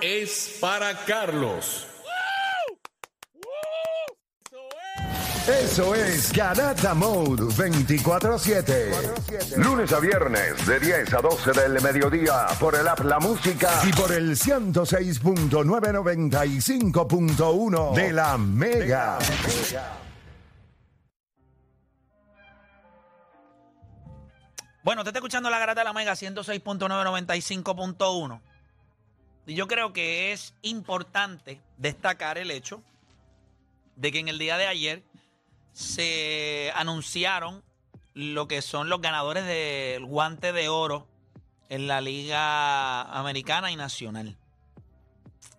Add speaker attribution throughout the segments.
Speaker 1: es para Carlos.
Speaker 2: Eso es Garata Mode 24-7. Lunes a viernes de 10 a 12 del mediodía por el app La Música y por el 106.995.1 de la Mega.
Speaker 3: Bueno, te está escuchando la garata de la Mega 106.995.1. Y yo creo que es importante destacar el hecho de que en el día de ayer se anunciaron lo que son los ganadores del guante de oro en la Liga Americana y Nacional.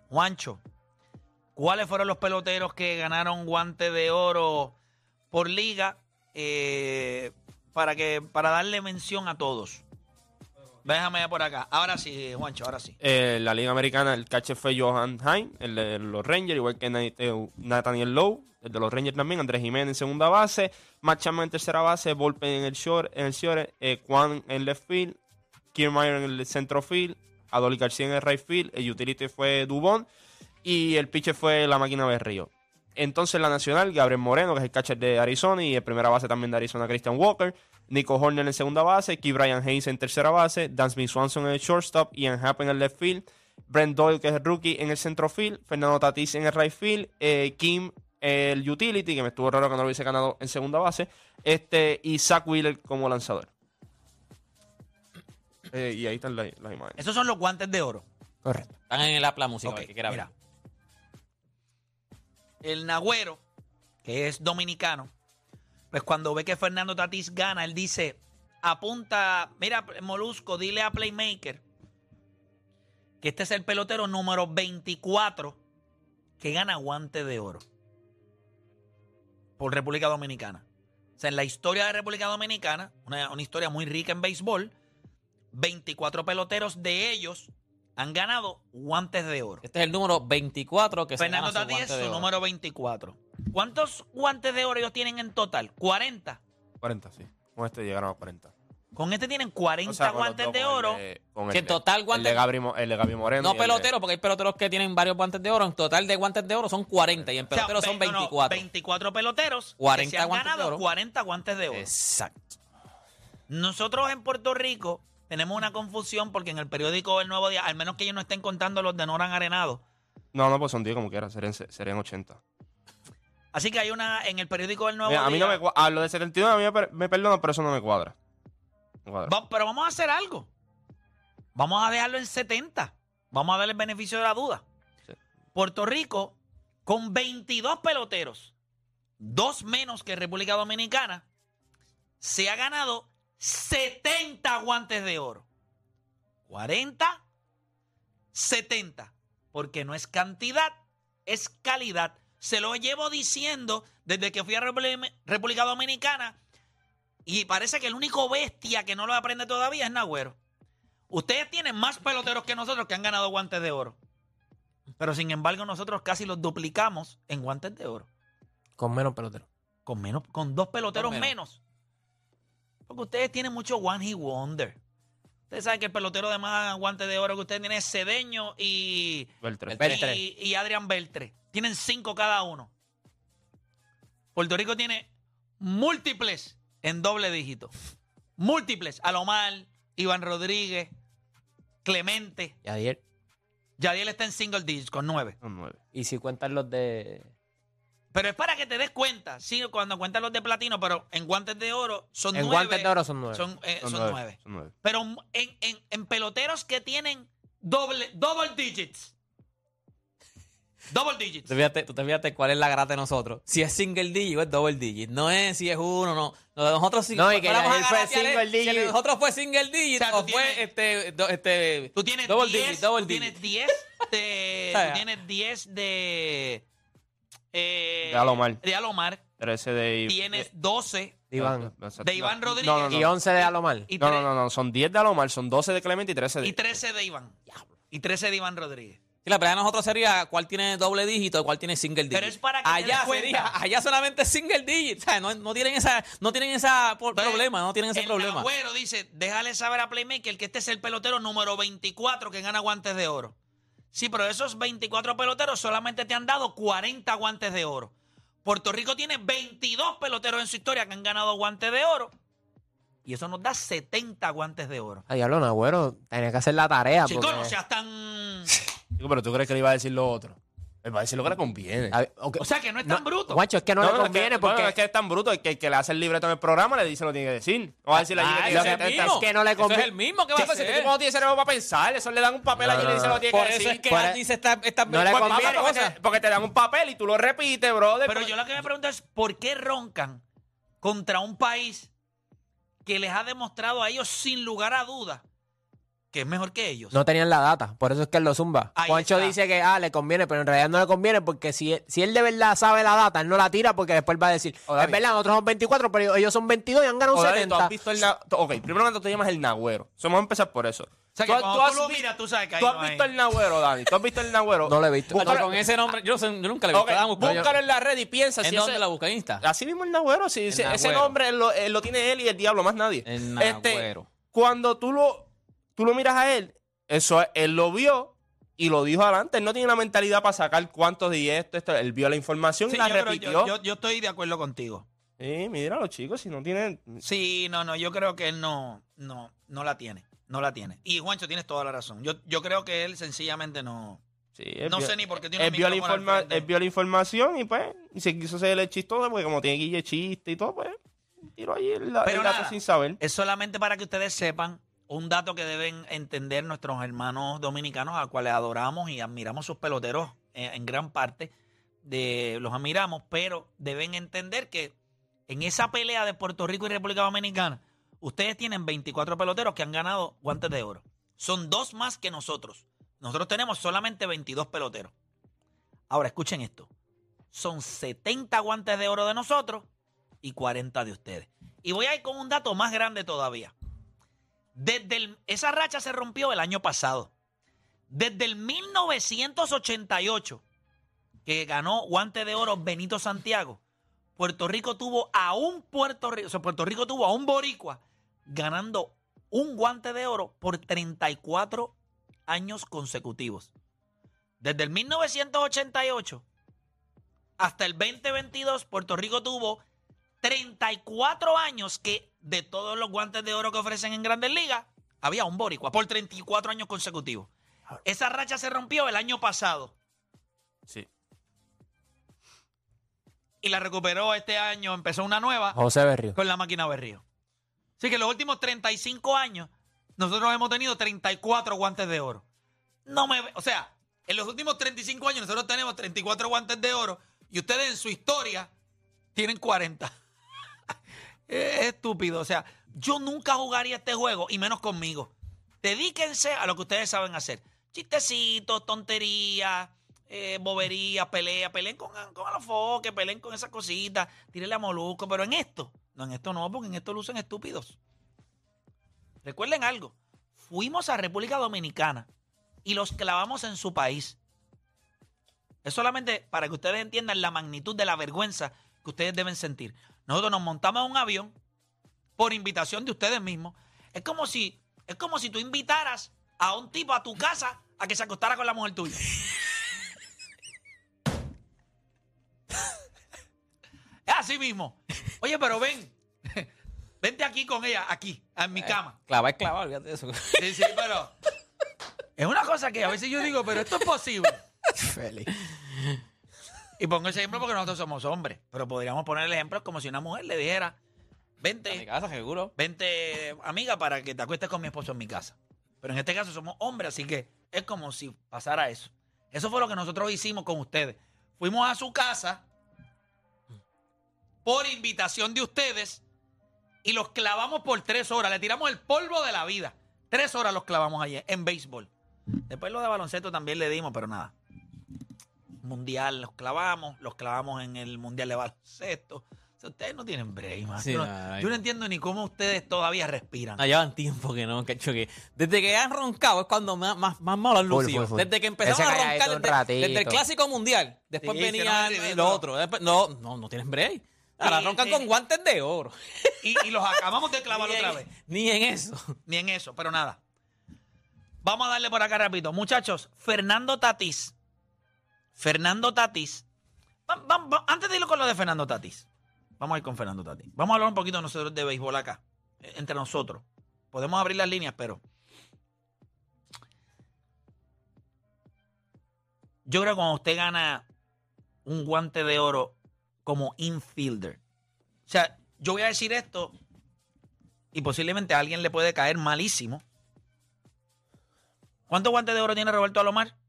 Speaker 3: Juancho, ¿cuáles fueron los peloteros que ganaron guante de oro por liga? Eh, para que para darle mención a todos. Déjame por acá. Ahora sí, Juancho, ahora sí.
Speaker 4: Eh, la Liga Americana, el catcher fue Johan Heim, el de los Rangers, igual que eh, Nathaniel Lowe, el de los Rangers también, Andrés Jiménez en segunda base, Matt Chapman en tercera base, Volpe en el short, en el short, eh, en left field, Kiermaier en el centro field, Adoli García en el right field, el utility fue Dubón y el pitcher fue la máquina de Río. Entonces la nacional, Gabriel Moreno, que es el catcher de Arizona y el primera base también de Arizona, Christian Walker, Nico Horner en segunda base, Key Brian Hayes en tercera base, Dansby Swanson en el shortstop, Ian Happ en el left field, Brent Doyle, que es el rookie, en el centro field, Fernando Tatis en el right field, eh, Kim el utility, que me estuvo raro que no lo hubiese ganado en segunda base, este, y Zach Wheeler como lanzador. Eh, y ahí están las, imágenes.
Speaker 3: Esos son los guantes de oro.
Speaker 4: Correcto.
Speaker 5: Están en el Apla Música,
Speaker 3: que mira. El Nagüero, que es dominicano, pues cuando ve que Fernando Tatis gana, él dice, apunta, mira, Molusco, dile a Playmaker que este es el pelotero número 24 que gana guante de oro por República Dominicana. O sea, en la historia de República Dominicana, una, historia muy rica en béisbol, 24 peloteros de ellos han ganado guantes de oro.
Speaker 5: Este es el número 24 que
Speaker 3: Fernando Tati es su número 24. ¿Cuántos guantes de oro ellos tienen en total? 40.
Speaker 4: 40, sí. Con este llegaron a 40.
Speaker 3: Con este tienen 40 guantes de oro.
Speaker 5: que en total guantes.
Speaker 4: El de Gaby, Moreno.
Speaker 5: No peloteros, porque hay peloteros que tienen varios guantes de oro. En total de guantes de oro son 40 y en peloteros son 24.
Speaker 3: 24 peloteros.
Speaker 5: 40
Speaker 3: que se han ganado 40 guantes de oro.
Speaker 5: Exacto.
Speaker 3: Nosotros en Puerto Rico tenemos una confusión porque en el periódico El Nuevo Día, al menos que ellos no estén contando los de Noran Arenado.
Speaker 4: No, no, pues son 10 como quiera, serían, serían 80.
Speaker 3: Así que hay una en el periódico El Nuevo Día.
Speaker 4: A mí no me a lo de 79 a mí me, me perdono, pero eso no me cuadra
Speaker 3: pero vamos a hacer algo. Vamos a dejarlo en 70. Vamos a darle el beneficio de la duda. Puerto Rico, con 22 peloteros, dos menos que República Dominicana, se ha ganado 70 guantes de oro. 40, 70. Porque no es cantidad, es calidad. Se lo llevo diciendo desde que fui a República Dominicana y parece que el único bestia que no lo aprende todavía es Nagüero. Ustedes tienen más peloteros que nosotros que han ganado guantes de oro. Pero sin embargo, nosotros casi los duplicamos en guantes de oro.
Speaker 5: Con menos peloteros.
Speaker 3: Con menos, con dos peloteros menos. Porque ustedes tienen mucho one hit wonder. Ustedes saben que el pelotero de más guantes de oro que ustedes tienen es Cedeño y, y, y Adrián Beltre. Tienen cinco cada uno. Puerto Rico tiene múltiples en doble dígito. Múltiples. Alomar, Iván Rodríguez, Clemente.
Speaker 5: Yadiel.
Speaker 3: Yadiel está en single digits con nueve.
Speaker 4: Con nueve.
Speaker 5: Y si cuentan los de.
Speaker 3: Pero es para que te des cuenta. Sí, cuando cuentan los de platino, pero en guantes de oro son nueve.
Speaker 5: En guantes de oro son nueve.
Speaker 3: Son, eh, nueve. Pero en, en, en, peloteros que tienen doble, double digits. Double digits.
Speaker 5: Tú, fíjate, tú te fíjate cuál es la grata de nosotros. Si es single digit o es double digit. No es si es uno, no. nosotros sí.
Speaker 3: No, y que él fue single digit.
Speaker 5: Si nosotros fue single digit o, fue este, este.
Speaker 3: Tú tienes double 10, digit, double tú tienes 10 de. tú tienes 10 de. Eh,
Speaker 4: de Alomar.
Speaker 3: De Alomar.
Speaker 4: 13 de.
Speaker 3: Tienes 12
Speaker 5: de Iván.
Speaker 3: De Iván Rodríguez.
Speaker 5: No, no, y 11 de Alomar.
Speaker 4: no, no, no, no, son 10 de Alomar, son 12 de Clemente y 13 de.
Speaker 3: Y 13 de Iván. Y 13 de Iván Rodríguez.
Speaker 5: Sí, la pregunta de nosotros sería cuál tiene doble dígito y cuál tiene single digit.
Speaker 3: Pero es para que
Speaker 5: allá sería, allá solamente single digit. O sea, no, no tienen esa, no tienen esa problema, no tienen ese
Speaker 3: el
Speaker 5: problema.
Speaker 3: dice, déjale saber a Playmaker que este es el pelotero número 24 que gana guantes de oro. Sí, pero esos 24 peloteros solamente te han dado 40 guantes de oro. Puerto Rico tiene 22 peloteros en su historia que han ganado guantes de oro. Y eso nos da 70 guantes de oro.
Speaker 6: Ay, diablo, Nagüero, tenía que hacer la tarea.
Speaker 3: Chicos,
Speaker 6: porque-
Speaker 3: no seas tan...
Speaker 7: Chico, pero tú crees que le iba a decir lo otro. A decir lo que le conviene.
Speaker 6: A ver, ok.
Speaker 3: O sea, que no es tan bruto.
Speaker 6: Guacho, es que no, le
Speaker 4: es que-
Speaker 6: conviene porque
Speaker 4: es que es tan bruto que el que le hace el libreto en el programa le dice lo que tiene que decir. No va a decirle allí
Speaker 5: Ah,
Speaker 4: que
Speaker 5: ese
Speaker 4: tiene
Speaker 5: es el
Speaker 4: 70.
Speaker 5: mismo.
Speaker 6: es que no le
Speaker 5: Eso
Speaker 6: conviene.
Speaker 5: es el mismo que va a
Speaker 4: Chicos, ese
Speaker 5: hacer.
Speaker 4: tipo no tiene cerebro para pensar. Eso le dan un papel
Speaker 6: No,
Speaker 4: allí y
Speaker 6: no,
Speaker 4: le dice
Speaker 6: no.
Speaker 4: lo que tiene
Speaker 5: Por
Speaker 4: que
Speaker 5: eso
Speaker 4: decir.
Speaker 5: es que
Speaker 6: Por-
Speaker 5: Andy se está, está
Speaker 6: No le
Speaker 4: papá,
Speaker 6: conviene.
Speaker 4: porque, te, porque te dan un papel y tú lo repites, brother.
Speaker 3: Pero yo lo que me pregunto es, ¿por qué roncan contra un país que les ha demostrado a ellos sin lugar a dudas que es mejor que ellos?
Speaker 6: No tenían la data, por eso es que él lo zumba.
Speaker 3: Ahí
Speaker 6: Juancho
Speaker 3: está.
Speaker 6: dice que ah, le conviene, pero en realidad no le conviene porque si él, si él de verdad sabe la data, él no la tira porque después va a decir, es verdad, nosotros somos 24, pero ellos son 22 y han ganado
Speaker 4: O, Dani, tú
Speaker 6: 70.
Speaker 4: has visto el Ok, primero que todo te llamas el nagüero. So, vamos a empezar por eso.
Speaker 3: O sea, que
Speaker 4: Tú-
Speaker 3: cuando
Speaker 4: tú
Speaker 3: tú,
Speaker 4: has
Speaker 3: lo miras, tú sabes que ahí
Speaker 4: ¿Tú has
Speaker 3: no hay-
Speaker 4: visto el nagüero, Dani? ¿Tú has visto el nagüero?
Speaker 6: No lo he visto.
Speaker 5: Hacho, con ese nombre, yo, nunca le he visto. Búscalo.
Speaker 4: búscalo en la red y piensa
Speaker 5: ¿En
Speaker 4: si
Speaker 5: dónde
Speaker 4: ese-
Speaker 5: la busca? ¿En Insta?
Speaker 4: Así mismo el nagüero, sí. ese, ese
Speaker 5: Nagüero.
Speaker 4: nombre lo, él lo tiene él y el diablo, más nadie.
Speaker 5: El
Speaker 4: Este,
Speaker 5: Nagüero.
Speaker 4: cuando tú lo, tú lo miras a él, eso él lo vio y lo dijo adelante. Él no tiene la mentalidad para sacar cuántos de esto, esto. Él vio la información
Speaker 3: Sí,
Speaker 4: y la
Speaker 3: yo,
Speaker 4: repitió.
Speaker 3: yo- yo- yo estoy de acuerdo contigo.
Speaker 4: Sí, mira los chicos, si no tienen...
Speaker 3: Sí, no, no, yo creo que él no, no, no la tiene. No la tiene. Y Juancho, tienes toda la razón. Yo, yo creo que él sencillamente no.
Speaker 4: Sí,
Speaker 3: No
Speaker 4: vio-
Speaker 3: sé ni por qué tiene
Speaker 4: él vio, la informa- él vio la información y pues y se quiso hacer el chistoso porque como tiene guille chiste y todo, pues tiró ahí el,
Speaker 3: Pero
Speaker 4: el dato
Speaker 3: nada.
Speaker 4: sin saber.
Speaker 3: Es solamente para que ustedes sepan un dato que deben entender nuestros hermanos dominicanos, a cuales adoramos y admiramos sus peloteros eh, en gran parte. De, los admiramos, pero deben entender que en esa pelea de Puerto Rico y República Dominicana, ustedes tienen 24 peloteros que han ganado guantes de oro. Son dos más que nosotros. Nosotros tenemos solamente 22 peloteros. Ahora, escuchen esto. Son 70 guantes de oro de nosotros y 40 de ustedes. Y voy a ir con un dato más grande todavía. Desde esa racha se rompió el año pasado. Desde el 1988, que ganó guante de oro Benito Santiago, Puerto Rico tuvo a un Puerto Rico, sea, Puerto Rico tuvo a un boricua ganando un guante de oro por 34 años consecutivos. Desde el 1988 hasta el 2022, Puerto Rico tuvo 34 años que de todos los guantes de oro que ofrecen en Grandes Ligas, había un boricua por 34 años consecutivos. Esa racha se rompió el año pasado
Speaker 4: Sí.
Speaker 3: y la recuperó este año, empezó una nueva
Speaker 6: José Berrío.
Speaker 3: con la máquina Berrío. Así que en los últimos 35 años, nosotros hemos tenido 34 guantes de oro. No me, ve- o sea, en los últimos 35 años nosotros tenemos 34 guantes de oro y ustedes en su historia tienen 40. Es estúpido, o sea, yo nunca jugaría este juego y menos conmigo. Dedíquense a lo que ustedes saben hacer. Chistecitos, tonterías, eh, boberías, pelea, peleen con, con Alofoque, peleen con esas cositas, tírenle a Molusco, pero en esto, no, en esto no, porque en esto lucen estúpidos. Recuerden algo, fuimos a República Dominicana y los clavamos en su país. Es solamente para que ustedes entiendan la magnitud de la vergüenza que ustedes deben sentir. Nosotros nos montamos en un avión por invitación de ustedes mismos. Es como si, es como si tú invitaras a un tipo a tu casa a que se acostara con la mujer tuya. es así mismo. Oye, pero ven. Vente aquí con ella, aquí, en mi cama.
Speaker 5: Clava es clava, olvídate de eso.
Speaker 3: Sí, sí, pero. Es una cosa que a veces yo digo, pero esto es posible.
Speaker 6: Feliz.
Speaker 3: Y pongo ese ejemplo porque nosotros somos hombres. Pero podríamos poner el ejemplo como si una mujer le dijera:
Speaker 5: A mi
Speaker 3: Vente,
Speaker 5: casa, seguro.
Speaker 3: vente, amiga, para que te acuestes con mi esposo en mi casa. Pero en este caso somos hombres, así que es como si pasara eso. Eso fue lo que nosotros hicimos con ustedes. Fuimos a su casa por invitación de ustedes y los clavamos por tres horas. Le tiramos el polvo de la vida. Tres horas los clavamos ayer en béisbol. Después lo de baloncesto también le dimos, pero nada. Mundial los clavamos, los clavamos en el Mundial de baloncesto. O sea, ustedes no tienen break, man.
Speaker 5: Sí,
Speaker 3: yo, no,
Speaker 5: no,
Speaker 3: yo no entiendo ni cómo ustedes todavía respiran.
Speaker 5: No, llevan tiempo que no, cacho, que desde que han roncado es cuando más, más, más malo han lucido.
Speaker 6: full, full.
Speaker 5: Desde que empezaron
Speaker 6: Ese
Speaker 5: a roncar, desde, el clásico mundial, después
Speaker 3: Sí,
Speaker 5: venía
Speaker 3: hicieron el
Speaker 5: lo
Speaker 3: ridículo.
Speaker 5: otro. Después- no, no, no tienen break. Ahora roncan con guantes de oro.
Speaker 3: Y, y los acabamos de clavar otra
Speaker 5: en-
Speaker 3: vez.
Speaker 5: Ni en eso.
Speaker 3: Ni en eso, pero nada. Vamos a darle por acá rápido. Muchachos, Fernando Tatís. Fernando va- antes de ir con lo de Fernando Tatís. Vamos a ir con Fernando Tatís. Vamos a hablar un poquito nosotros de béisbol acá. eh, Entre nosotros. Podemos abrir las líneas, pero. Yo creo que cuando usted gana un guante de oro como infielder. O sea, yo voy a decir esto y posiblemente a alguien le puede caer malísimo. ¿Cuántos guantes de oro tiene Roberto Alomar?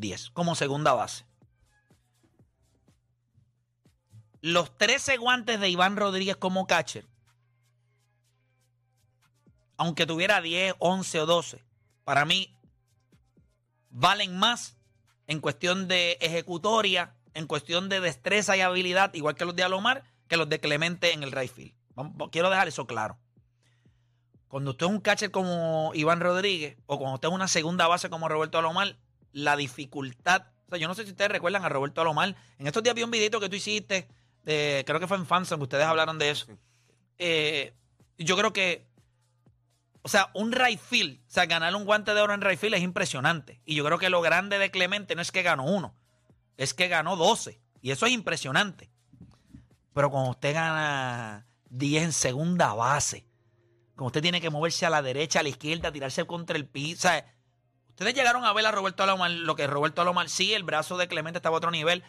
Speaker 4: Diez.
Speaker 3: 10, como segunda base. Los 13 guantes de Iván Rodríguez como catcher, aunque tuviera 10, 11 o 12, para mí valen más en cuestión de ejecutoria, en cuestión de destreza y habilidad, igual que los de Alomar, que los de Clemente en el right field. Quiero dejar eso claro. Cuando usted es un catcher como Iván Rodríguez o cuando usted es una segunda base como Roberto Alomar, la dificultad. O sea, yo no sé si ustedes recuerdan a Roberto Alomar. En estos días vi un videito que tú hiciste, de- creo que fue en Fanson, que ustedes hablaron de eso. Eh, yo creo que, o sea, un right field, o sea, ganar un guante de oro en right field es impresionante. Y yo creo que lo grande de Clemente no es que ganó uno, es que ganó 12. Y eso es impresionante. Pero cuando usted gana 10 en segunda base, como usted tiene que moverse a la derecha, a la izquierda, tirarse contra el piso. O sea, ustedes llegaron a ver a Roberto Alomar, lo que Roberto Alomar, sí, el brazo de Clemente estaba a otro nivel,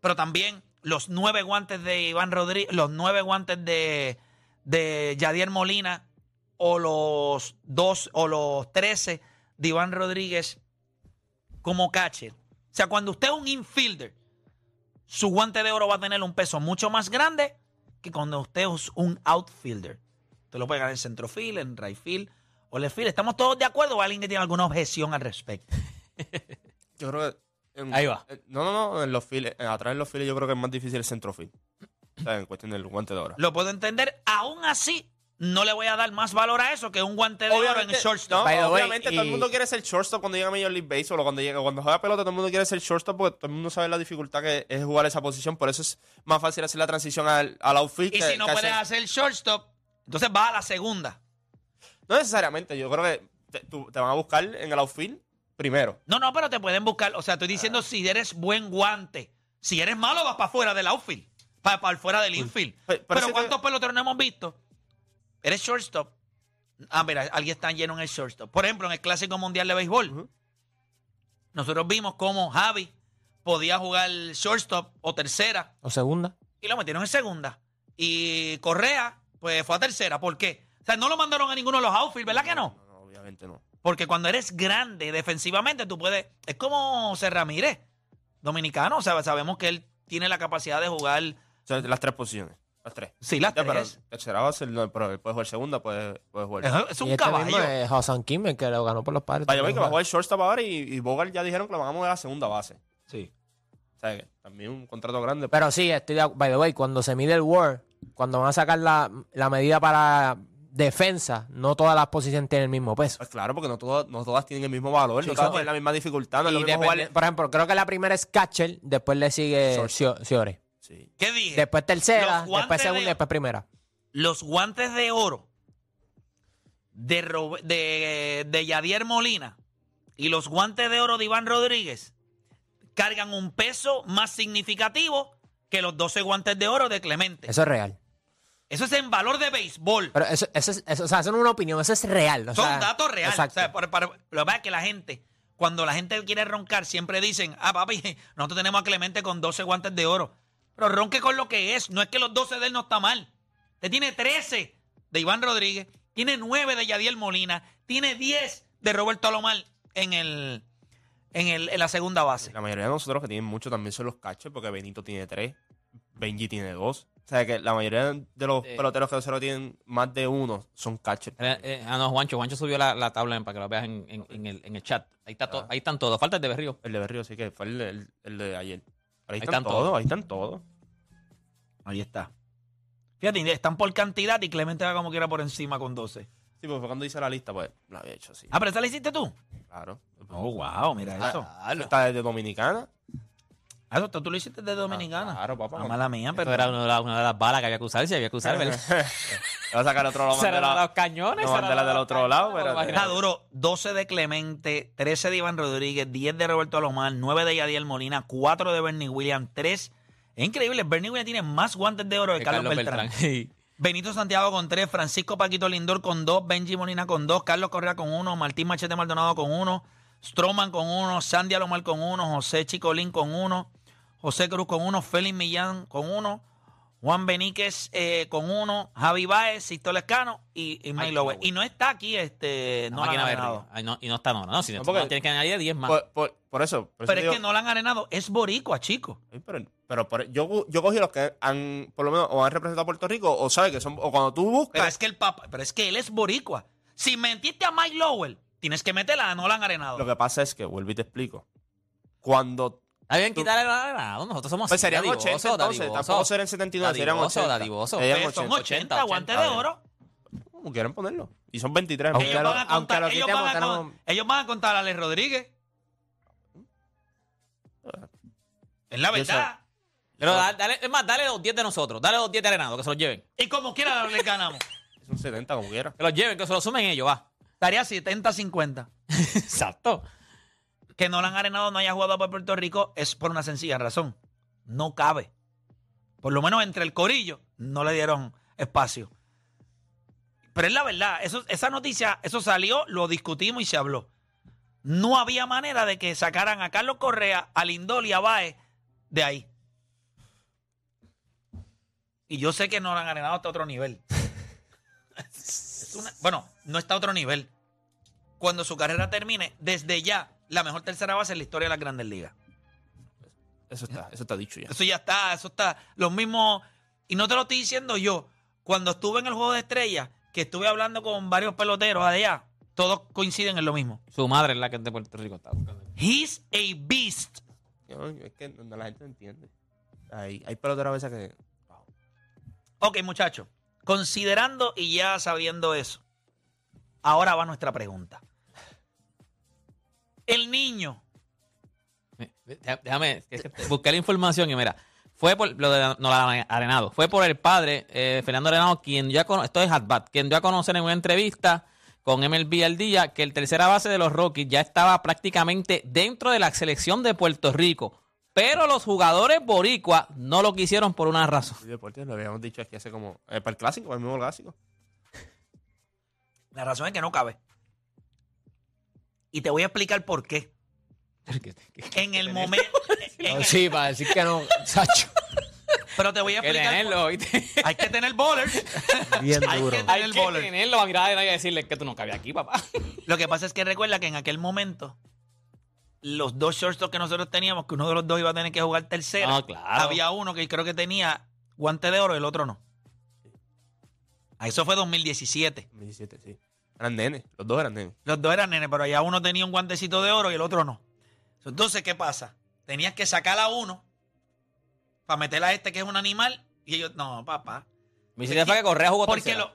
Speaker 3: pero también los nueve guantes de Iván Rodríguez, los nueve guantes de, de Yadier Molina, o los dos, o los trece de Iván Rodríguez como catcher. O sea, cuando usted es un infielder, su guante de oro va a tener un peso mucho más grande que cuando usted es un outfielder. Usted lo puede ganar en centrofield, en right field o left field. ¿Estamos todos de acuerdo o alguien que tiene alguna objeción al respecto?
Speaker 4: Yo creo que. en-
Speaker 5: Ahí va.
Speaker 4: eh, No, no, no. En los files, eh, atrás de los files yo creo que es más difícil el centrofield. O sea, en cuestión del guante de oro.
Speaker 3: Lo puedo entender. Aún así, no le voy a dar más valor a eso que un guante de oro en el shortstop.
Speaker 4: no,
Speaker 6: By the way,
Speaker 4: obviamente todo el
Speaker 6: y-
Speaker 4: mundo quiere ser shortstop cuando llega a Major League Baseball o cuando, llega, cuando juega pelota todo el mundo quiere ser shortstop porque todo el mundo sabe la dificultad que es jugar esa posición. Por eso es más fácil hacer la transición al, al outfield.
Speaker 3: Y
Speaker 4: que-
Speaker 3: si no
Speaker 4: que
Speaker 3: puedes
Speaker 4: hacer-
Speaker 3: hacer shortstop, entonces va a la segunda.
Speaker 4: No necesariamente. Yo creo que te, tú- te van a buscar en el outfield primero.
Speaker 3: No, no, pero te pueden buscar. O sea, estoy diciendo si eres buen guante. Si eres malo, vas para afuera del outfield. Para, para fuera del infield.
Speaker 4: Pe- pero
Speaker 3: Pero
Speaker 4: si te-
Speaker 3: ¿cuántos peloteros no hemos visto? Eres shortstop. Ah, mira, alguien está lleno en el shortstop. Por ejemplo, en el Clásico Mundial de Béisbol.
Speaker 4: Ujú.
Speaker 3: Nosotros vimos cómo Javi podía jugar shortstop o tercera
Speaker 6: O segunda.
Speaker 3: y lo metieron en segunda. Y Correa, pues fue a tercera. ¿Por qué? O sea, no lo mandaron a ninguno de los outfield, ¿verdad que no?
Speaker 4: No, no, obviamente no.
Speaker 3: Porque cuando eres grande defensivamente, tú puedes. Es como José Ramírez, dominicano. O sea, sabemos que él tiene la capacidad de jugar.
Speaker 4: O sea, las tres posiciones. Las tres.
Speaker 3: Sí, las
Speaker 4: Ya, pero
Speaker 3: tres.
Speaker 4: tercera base, no, pero él puede jugar segunda, puede, puede jugar.
Speaker 3: Es, es un
Speaker 6: y este
Speaker 3: caballo.
Speaker 6: mismo es Hassan que lo ganó por los padres.
Speaker 4: Vaya, que va a jugar shortstop ahora y, y Bogart ya dijeron que lo van a mover a segunda base.
Speaker 3: Sí.
Speaker 4: O sea, que también un contrato grande.
Speaker 6: Pero sí, estoy de acu- By the way, cuando se mide el WAR, cuando van a sacar la, la medida para defensa, no todas las posiciones tienen el mismo peso.
Speaker 4: Pues claro, porque no todas, no todas tienen el mismo valor,
Speaker 6: Sí,
Speaker 4: no todas tienen la misma dificultad. No es
Speaker 6: Y
Speaker 4: lo mismo
Speaker 6: depende-
Speaker 4: jugar-
Speaker 6: por ejemplo, creo que la primera es catcher, después le sigue Ciore.
Speaker 4: Sí.
Speaker 3: ¿Qué dije?
Speaker 6: Después tercera,
Speaker 3: Los guantes
Speaker 6: después segunda y
Speaker 3: de-
Speaker 6: después primera.
Speaker 3: Los guantes de oro de, Robe- de, de Yadier Molina y los guantes de oro de Iván Rodríguez cargan un peso más significativo que los 12 guantes de oro de Clemente. Eso
Speaker 6: es real.
Speaker 3: Es en valor de béisbol.
Speaker 6: Pero eso, eso, es, eso, o sea, eso no es una opinión, eso es real. o
Speaker 3: Son
Speaker 6: sea,
Speaker 3: datos reales. O sea, para- para- lo que pasa es que la gente, cuando la gente quiere roncar, siempre dicen, ah, papi, nosotros tenemos a Clemente con 12 guantes de oro. Pero ronque con lo que es. No es que los 12 de él no está mal. Usted tiene 13 de Iván Rodríguez, tiene 9 de Yadiel Molina, tiene 10 de Roberto Alomar en, el, en, el, en la segunda base.
Speaker 4: La mayoría de nosotros que tienen mucho también son los catchers, porque Benito tiene tres, Benji tiene dos. O sea que la mayoría de los peloteros que nosotros tienen más de uno son catchers.
Speaker 5: Eh, eh, ah, no, Juancho. Juancho subió la, la tabla para que lo veas en, en- en el, en el chat. Ahí, está to- ahí están todos. Falta el de Berrío.
Speaker 4: El de Berrío sí que fue el, el- el de ayer. Pero ahí,
Speaker 5: Ahí
Speaker 4: están,
Speaker 5: están
Speaker 4: todos,
Speaker 5: todos.
Speaker 4: ahí están todos.
Speaker 3: Ahí está. Fíjate, están por cantidad y Clemente va como quiera por encima con 12.
Speaker 4: Sí, porque cuando hice la lista, pues la había hecho así.
Speaker 3: Ah, pero esa la hiciste tú.
Speaker 4: Claro.
Speaker 3: Oh, wow, mira eso.
Speaker 4: Está desde Dominicana.
Speaker 3: Ah, eso tú lo hiciste de Dominicana.
Speaker 4: claro, papá.
Speaker 3: Ah, mala mía,
Speaker 5: Esto
Speaker 3: pero.
Speaker 5: era una de, las, una de las balas que había que usar, si había que usar, ¿verdad?
Speaker 4: Va a sacar otro lado
Speaker 5: Se eran los cañones.
Speaker 4: No, bandera del otro lado, pero-
Speaker 5: imagínate.
Speaker 3: Está duro. 12 de Clemente, 13 de Iván Rodríguez, 10 de Roberto Alomar, 9 de Yadiel Molina, 4 de Bernie Williams, 3. Es increíble. Bernie Williams tiene más guantes de oro que
Speaker 5: Que
Speaker 3: Carlos, Beltrán.
Speaker 5: Sí.
Speaker 3: Benito Santiago con 3, Francisco Paquito Lindor con 2, Benji Molina con 2, Carlos Correa con 1, Martín Machete Maldonado con 1, Stroman con 1, Sandy Alomar con 1, José Chicolín con 1, José Cruz con 1, Félix Millán con 1, Juan Beníquez eh, con 1, Javi Baez, Sisto Lescano y, y Mike Lowe. Y no está aquí, este, no
Speaker 5: máquina
Speaker 3: han arenado.
Speaker 5: Río. Ay, no, y no está no, no. Si no,
Speaker 4: No, porque-
Speaker 5: no tienes que añadir 10 más.
Speaker 4: Por, por- por eso. por eso
Speaker 3: Pero es
Speaker 4: digo-
Speaker 3: que no la han arenado, es boricua, chico.
Speaker 4: Pero, pero por- yo, yo cogí los que han, por lo menos, o han representado a Puerto Rico, o sabes que son, o cuando tú
Speaker 3: Pero
Speaker 4: buscas.
Speaker 3: es que el papá, pero es que él es boricua. Si metiste a Mike Lowell, tienes que meterla, no la han arenado.
Speaker 4: Lo que pasa es que, vuelvo y te explico. Cuando.
Speaker 5: Está bien quitarle la arenado. Nosotros somos
Speaker 4: Pues serían
Speaker 5: dadivosos,
Speaker 4: 80 entonces, tampoco serían 79, serían
Speaker 5: Dadivoso,
Speaker 4: 80.
Speaker 5: dadivoso.
Speaker 3: Son
Speaker 4: 80.
Speaker 3: 80, guantes de oro.
Speaker 4: Como quieran ponerlo. Y son 23.
Speaker 6: Aunque
Speaker 3: Ellos
Speaker 6: lo-
Speaker 3: van, a contar, a Alex Rodríguez. Es la verdad.
Speaker 5: Pero da- dale, es más, dale los 10 de nosotros. Dale los 10 de arenado, que se los lleven.
Speaker 3: Y como quiera les ganamos.
Speaker 4: Son 70, como quiera.
Speaker 5: Que los lleven, que se los sumen ellos, va.
Speaker 3: Estaría 70-50.
Speaker 5: Exacto.
Speaker 3: Que no la han arenado, no haya jugado por Puerto Rico, es por una sencilla razón. No cabe. Por lo menos entre el corillo no le dieron espacio. Pero es la verdad, eso, esa noticia, eso salió, lo discutimos y se habló. No había manera de que sacaran a Carlos Correa, a Lindol y a Baez de ahí. Y yo sé que no lo han arenado hasta otro nivel. Es una- bueno, no está a otro nivel. Cuando su carrera termine, desde ya, la mejor tercera base en la historia de las grandes ligas.
Speaker 4: Eso está, eso está dicho ya.
Speaker 3: Eso ya está, eso está. Lo mismo, y no te lo estoy diciendo yo, cuando estuve en el Juego de Estrellas, que estuve hablando con varios peloteros allá, todos coinciden en lo mismo.
Speaker 5: Su madre es la que es de Puerto Rico. Está buscando.
Speaker 3: He's a beast.
Speaker 4: No, es que no, no, la gente no entiende. Hay, hay peloteros a veces que.
Speaker 3: Ok, muchachos, considerando y ya sabiendo eso, ahora va nuestra pregunta. El niño,
Speaker 5: Déjame, busqué la información y mira, fue por lo de no, la Arenado, fue por el padre, eh, Fernando Arenado, quien ya esto es Hatbat, quien dio a conocer en una entrevista con MLB al día que el tercera base de los Rockies ya estaba prácticamente dentro de la selección de Puerto Rico. Pero los jugadores boricua no lo quisieron por una razón.
Speaker 4: El deporte lo habíamos dicho aquí hace como. eh, para el clásico, para el mismo clásico.
Speaker 3: la razón es que no cabe. Y te voy a explicar por qué. En el momento.
Speaker 6: No, sí, para decir que no, Sacho.
Speaker 3: Pero te voy a
Speaker 5: Que
Speaker 3: explicar.
Speaker 5: tenerlo, ¿oíste?
Speaker 3: por- Hay que tener bowlers.
Speaker 6: Bien
Speaker 3: Hay
Speaker 6: duro.
Speaker 3: que
Speaker 5: Hay
Speaker 3: tener
Speaker 5: que tenerlo para mirar a nadie y decirle que tú no cabías aquí, papá.
Speaker 3: Lo que pasa es que recuerda que en aquel momento, los dos shortstops que nosotros teníamos, que uno de los dos iba a tener que jugar tercera,
Speaker 5: No, claro.
Speaker 3: había uno que creo que tenía guante de oro y el otro no. Ah, Eso fue 2017.
Speaker 4: 2017, sí. Eran nenes. Los dos eran nenes.
Speaker 3: Los dos eran nenes, pero allá uno tenía un guantecito de oro y el otro no. Entonces, ¿qué pasa? Tenías que sacar a uno para meter a este que es un animal y ellos, no, papá.
Speaker 5: Mi idea fue que Correa jugó
Speaker 3: Porque lo.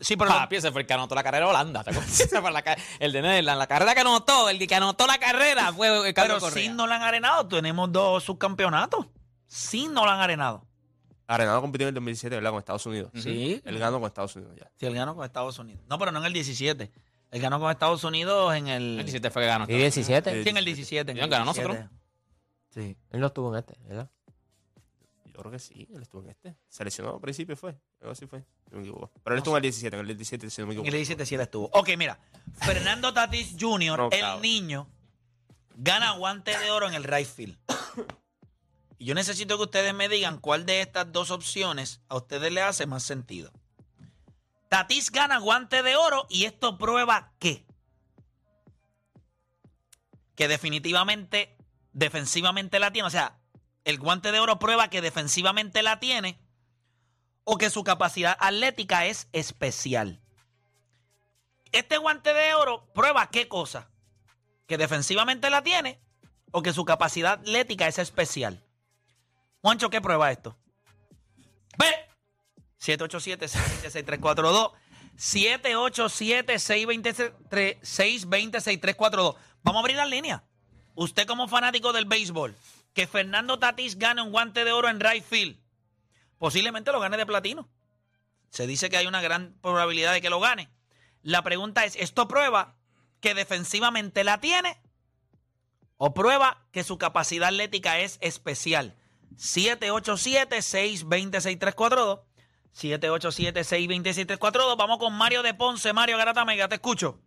Speaker 3: Sí, pero.
Speaker 5: Papi, ese fue el que anotó la carrera de Holanda. el de Nederland, la carrera que anotó, el que anotó la carrera fue el
Speaker 3: pero
Speaker 5: Correa.
Speaker 3: no la han arenado. Tenemos dos subcampeonatos. Sí no la han arenado.
Speaker 4: Arenado compitió en el 2017, ¿verdad? Con Estados Unidos.
Speaker 3: Sí.
Speaker 4: Él ganó con Estados Unidos ya.
Speaker 3: Sí, él ganó con Estados Unidos. No, pero no en el 17. Él ganó con Estados Unidos en el.
Speaker 5: El 17 fue que ganó.
Speaker 6: ¿Y 17?
Speaker 3: Sí, en el 17. en
Speaker 5: Sí,
Speaker 3: el
Speaker 5: ganó
Speaker 3: 17.
Speaker 5: nosotros.
Speaker 3: Sí.
Speaker 6: Él no estuvo en este, ¿verdad?
Speaker 4: Yo creo que sí, él estuvo en este. Seleccionado al principio fue. Algo así fue. No me equivoco. Pero él estuvo en el 17, en el 17, si no me
Speaker 3: En
Speaker 4: equivoco.
Speaker 3: el 17 sí él estuvo. Ok, mira. Fernando Tatis Jr.,
Speaker 4: No,
Speaker 3: el
Speaker 4: cabrón.
Speaker 3: niño, gana guante de oro en el right field. Y yo necesito que ustedes me digan cuál de estas dos opciones a ustedes le hace más sentido. Tatis gana guante de oro y esto prueba qué? Que definitivamente, defensivamente la tiene. O sea, el guante de oro prueba que defensivamente la tiene o que su capacidad atlética es especial. Este guante de oro prueba qué cosa? Que defensivamente la tiene o que su capacidad atlética es especial. Juancho, ¿qué prueba esto? Ve. 787-620-6342. 787-620-6342. Vamos a abrir la línea. Usted como fanático del béisbol, que Fernando Tatís gane un guante de oro en right field. Posiblemente lo gane de platino. Se dice que hay una gran probabilidad de que lo gane. La pregunta es, ¿esto prueba que defensivamente la tiene? ¿O prueba que su capacidad atlética es especial? 787-620-6342. 787-620-6342. Vamos con Mario de Ponce. Mario Garata Mega, te escucho.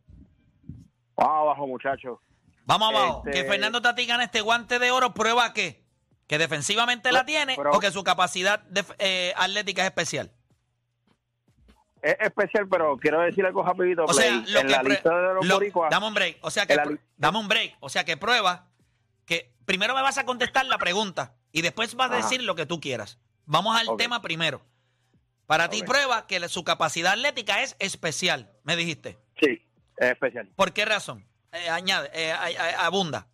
Speaker 8: Vamos abajo, muchachos.
Speaker 3: Vamos abajo.
Speaker 8: Este-
Speaker 3: Que Fernando Tati gane este guante de oro, ¿prueba qué? ¿Que defensivamente la tiene
Speaker 8: pero-
Speaker 3: o que su capacidad eh, atlética es especial?
Speaker 8: Es especial, pero quiero decir algo rapidito.
Speaker 3: O sea, lo
Speaker 8: en
Speaker 3: que
Speaker 8: la
Speaker 3: prue-
Speaker 8: lista de los
Speaker 3: lo-
Speaker 8: boricuas,
Speaker 3: dame un break. O sea que dame un break. O sea que prueba que primero me vas a contestar la pregunta y después vas a decir lo que tú quieras. Vamos al tema primero. Para ti prueba que su capacidad atlética es especial, me dijiste.
Speaker 8: sí, es especial.
Speaker 3: ¿Por qué razón? Eh, añade, eh, abunda.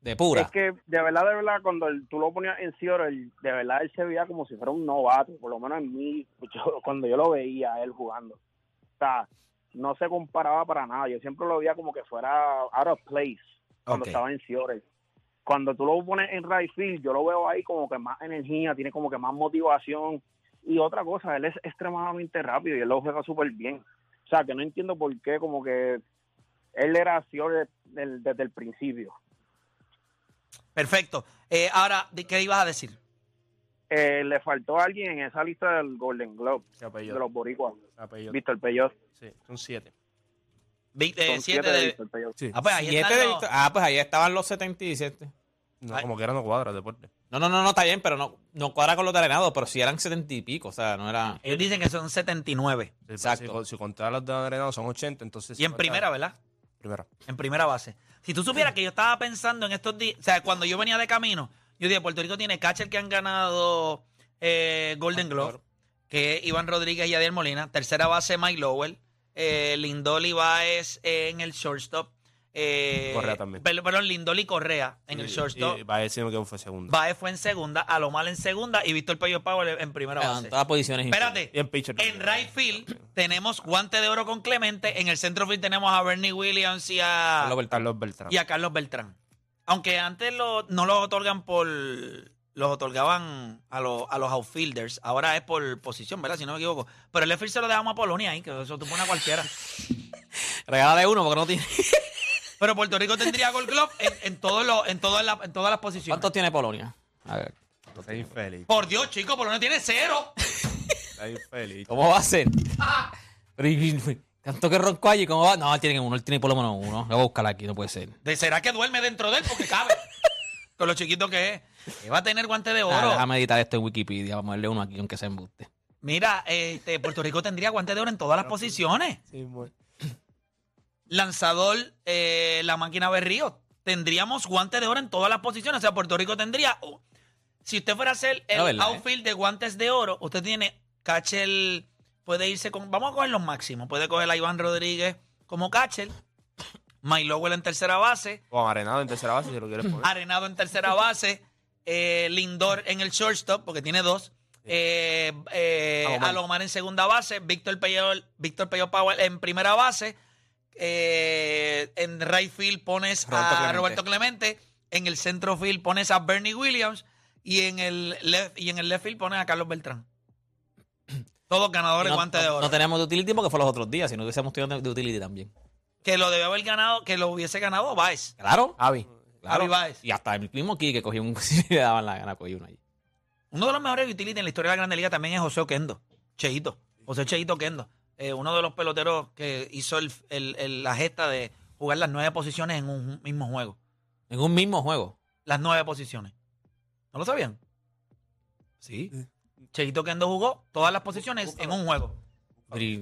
Speaker 5: De pura.
Speaker 8: Es que de verdad, de verdad, cuando él- tú lo ponías en Cioro, de verdad él se veía como si fuera un novato, por lo menos en mí, yo- cuando yo lo veía a él jugando. O sea, no se comparaba para nada. Yo siempre lo veía como que fuera out of place cuando estaba en Ciore. Cuando tú lo pones en right field, yo lo veo ahí como que más energía, tiene como que más motivación. Y otra cosa, él es extremadamente rápido y él lo juega súper bien. O sea, que no entiendo por qué como que él era del- desde el principio.
Speaker 3: Perfecto. Eh, ahora, ¿de ¿qué ibas a decir?
Speaker 8: Eh, le faltó alguien en esa lista del Golden Globe
Speaker 4: ¿Qué
Speaker 8: de los boricuas. Víctor Peyot.
Speaker 4: Sí, son siete.
Speaker 3: Vi- eh,
Speaker 8: Son
Speaker 3: siete
Speaker 8: siete de
Speaker 3: de-
Speaker 8: Víctor Peyot.
Speaker 4: Sí.
Speaker 3: Ah, pues ahí
Speaker 5: Siete
Speaker 3: están
Speaker 5: de
Speaker 3: los-
Speaker 5: Víctor- Ah, pues ahí estaban los 77.
Speaker 4: No,
Speaker 3: Ay.
Speaker 4: como que era no cuadra deporte.
Speaker 5: No, no, no, no, está bien, pero no, no cuadra con los de arenado, pero si eran 70 y pico, o sea, no era...
Speaker 3: Ellos dicen que son 79.
Speaker 4: Sí,
Speaker 5: Exacto.
Speaker 4: Si, si contar los de Arenado son 80, entonces...
Speaker 3: Y en primera, ¿verdad?
Speaker 4: Primera.
Speaker 3: En primera base. Si tú supieras que yo estaba pensando en estos días, o sea, cuando yo venía de camino, yo dije, Puerto Rico tiene catcher que han ganado eh, Golden Glove, que es Iván Rodríguez y Adiel Molina. Tercera base, Mike Lowell. Eh, Lindoli Baez en el shortstop. Eh,
Speaker 4: Correa también.
Speaker 3: per- Perdón, Lindoli Correa en el shortstop.
Speaker 4: Y va a decirme que fue segundo.
Speaker 3: Baez fue en segunda, Alomar en segunda y Víctor Pello Power en primera
Speaker 5: En
Speaker 3: base.
Speaker 5: todas posiciones.
Speaker 3: Espérate.
Speaker 4: Y en pitcher
Speaker 3: En right field tenemos guante de oro con Clemente. En el centro field tenemos a Bernie Williams y a,
Speaker 5: Carlos Beltrán.
Speaker 3: Y a Carlos Beltrán. Aunque antes lo- no los otorgan por. Los otorgaban a, los a los outfielders. Ahora es por posición, ¿verdad? Si no me equivoco. Pero el left se lo dejamos a Polonia ahí, que eso te pone a cualquiera.
Speaker 5: Regálale uno porque no tiene...
Speaker 3: Pero Puerto Rico tendría Gold Glove en, en, todos los- en, todas las- en todas las posiciones.
Speaker 5: ¿Cuántos tiene Polonia? A ver.
Speaker 4: Está infeliz.
Speaker 3: Por Dios, chicos, Polonia tiene cero.
Speaker 4: Está infeliz.
Speaker 5: ¿Cómo va a ser? Tanto que ronco allí, ¿cómo va? No, él tiene uno, él tiene por lo menos uno. Lo voy a buscar aquí, no puede ser.
Speaker 3: ¿De- ¿Será que duerme dentro de él? Porque cabe. Con lo chiquito que es. Va a tener guante de oro.
Speaker 5: Ah, déjame editar esto en Wikipedia, vamos a darle uno aquí, aunque sea embuste.
Speaker 3: Mira, este, Puerto Rico tendría guante de oro en todas las posiciones.
Speaker 4: Sí, muy-
Speaker 3: Lanzador, eh, la máquina Berrío. Tendríamos guante de oro en todas las posiciones. O sea, Puerto Rico tendría. uh, si usted fuera a hacer el
Speaker 5: ¿verdad,
Speaker 3: outfield de guantes de oro, usted tiene catcher. Puede irse con. Vamos a coger los máximos. Puede coger a Iván Rodríguez como catcher. Mike Lowell en tercera base.
Speaker 4: Con Arenado en tercera base, si lo quieres poner.
Speaker 3: Arenado en tercera base, eh, Lindor en el shortstop, porque tiene dos. Eh, eh,
Speaker 4: Alomar.
Speaker 3: Alomar en segunda base, Víctor Peyo, Víctor Peyo Powell en primera base. eh, en right field pones
Speaker 5: Roberto
Speaker 3: a
Speaker 5: Clemente.
Speaker 3: Roberto Clemente. En el centro field pones a Bernie Williams. Y en el left, y en el left field pones a Carlos Beltrán. Todos ganadores
Speaker 5: no,
Speaker 3: guante de
Speaker 5: no-
Speaker 3: oro.
Speaker 5: no tenemos de utility porque fue los otros días, si no hubiésemos tenido de utility también.
Speaker 3: Que lo debe haber ganado, que lo hubiese ganado Baez.
Speaker 5: Claro.
Speaker 6: Avi.
Speaker 5: Claro. Y hasta el mismo que cogió un... si le daban la gana, cogió uno ahí.
Speaker 3: Uno de los mejores utility en la historia de la Grande Liga también es José Oquendo. Cheito. José Cheito Oquendo. Eh, uno de los peloteros que hizo el- el- el- la gesta de jugar las nueve posiciones en un mismo juego.
Speaker 5: En un mismo juego.
Speaker 3: Las nueve posiciones. ¿No lo sabían? Sí. Cheito Oquendo jugó todas las posiciones en un juego.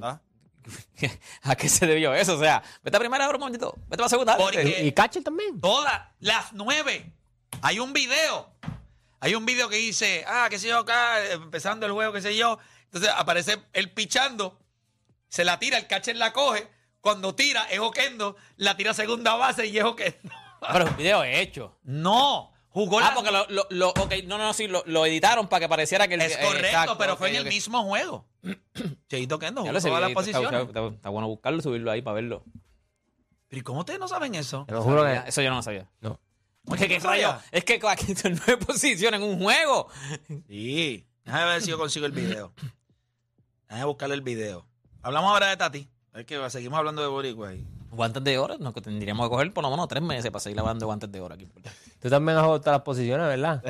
Speaker 4: Ah,
Speaker 5: ¿A qué se debió eso? O sea, vete a primera hora un momentito, vete a la segunda.
Speaker 3: Porque-
Speaker 6: ¿Y catcher también?
Speaker 3: Todas las nueve. Hay un video. Hay un video que dice, ah, qué sé yo, acá, eh, empezando el juego, qué sé yo. Entonces aparece él pichando, se la tira, el catcher la coge. Cuando tira, es Oquendo, la tira a segunda base y es Oquendo.
Speaker 5: Pero el video es hecho.
Speaker 3: No, jugó
Speaker 5: Ah,
Speaker 3: la...
Speaker 5: porque lo, lo, lo- ok, no, no, no, sí, lo, lo editaron para que pareciera que el
Speaker 3: Es
Speaker 5: eh,
Speaker 3: correcto,
Speaker 5: exacto,
Speaker 3: pero
Speaker 5: ok,
Speaker 3: fue en el
Speaker 5: ok.
Speaker 3: mismo juego. Cheito
Speaker 5: Ya
Speaker 3: jugó todas las
Speaker 5: está-
Speaker 3: posiciones.
Speaker 5: Está, está- está bueno buscarlo, subirlo ahí para verlo.
Speaker 3: Pero ¿y cómo ustedes no saben eso?
Speaker 6: Te lo juro
Speaker 5: Sabía,
Speaker 6: que.
Speaker 5: Eso yo no lo sabía.
Speaker 6: No.
Speaker 5: Porque qué rayo, es que aquí son nueve posiciones en un juego.
Speaker 3: Sí. Déjame ver si yo consigo el video. Déjame buscarle el video. Hablamos ahora de Tati. Es que seguimos hablando de Boricua ahí.
Speaker 5: Guantes de oro, nos tendríamos que coger por lo menos tres meses para seguir lavando guantes de oro aquí.
Speaker 6: Tú también has votado las posiciones, ¿verdad?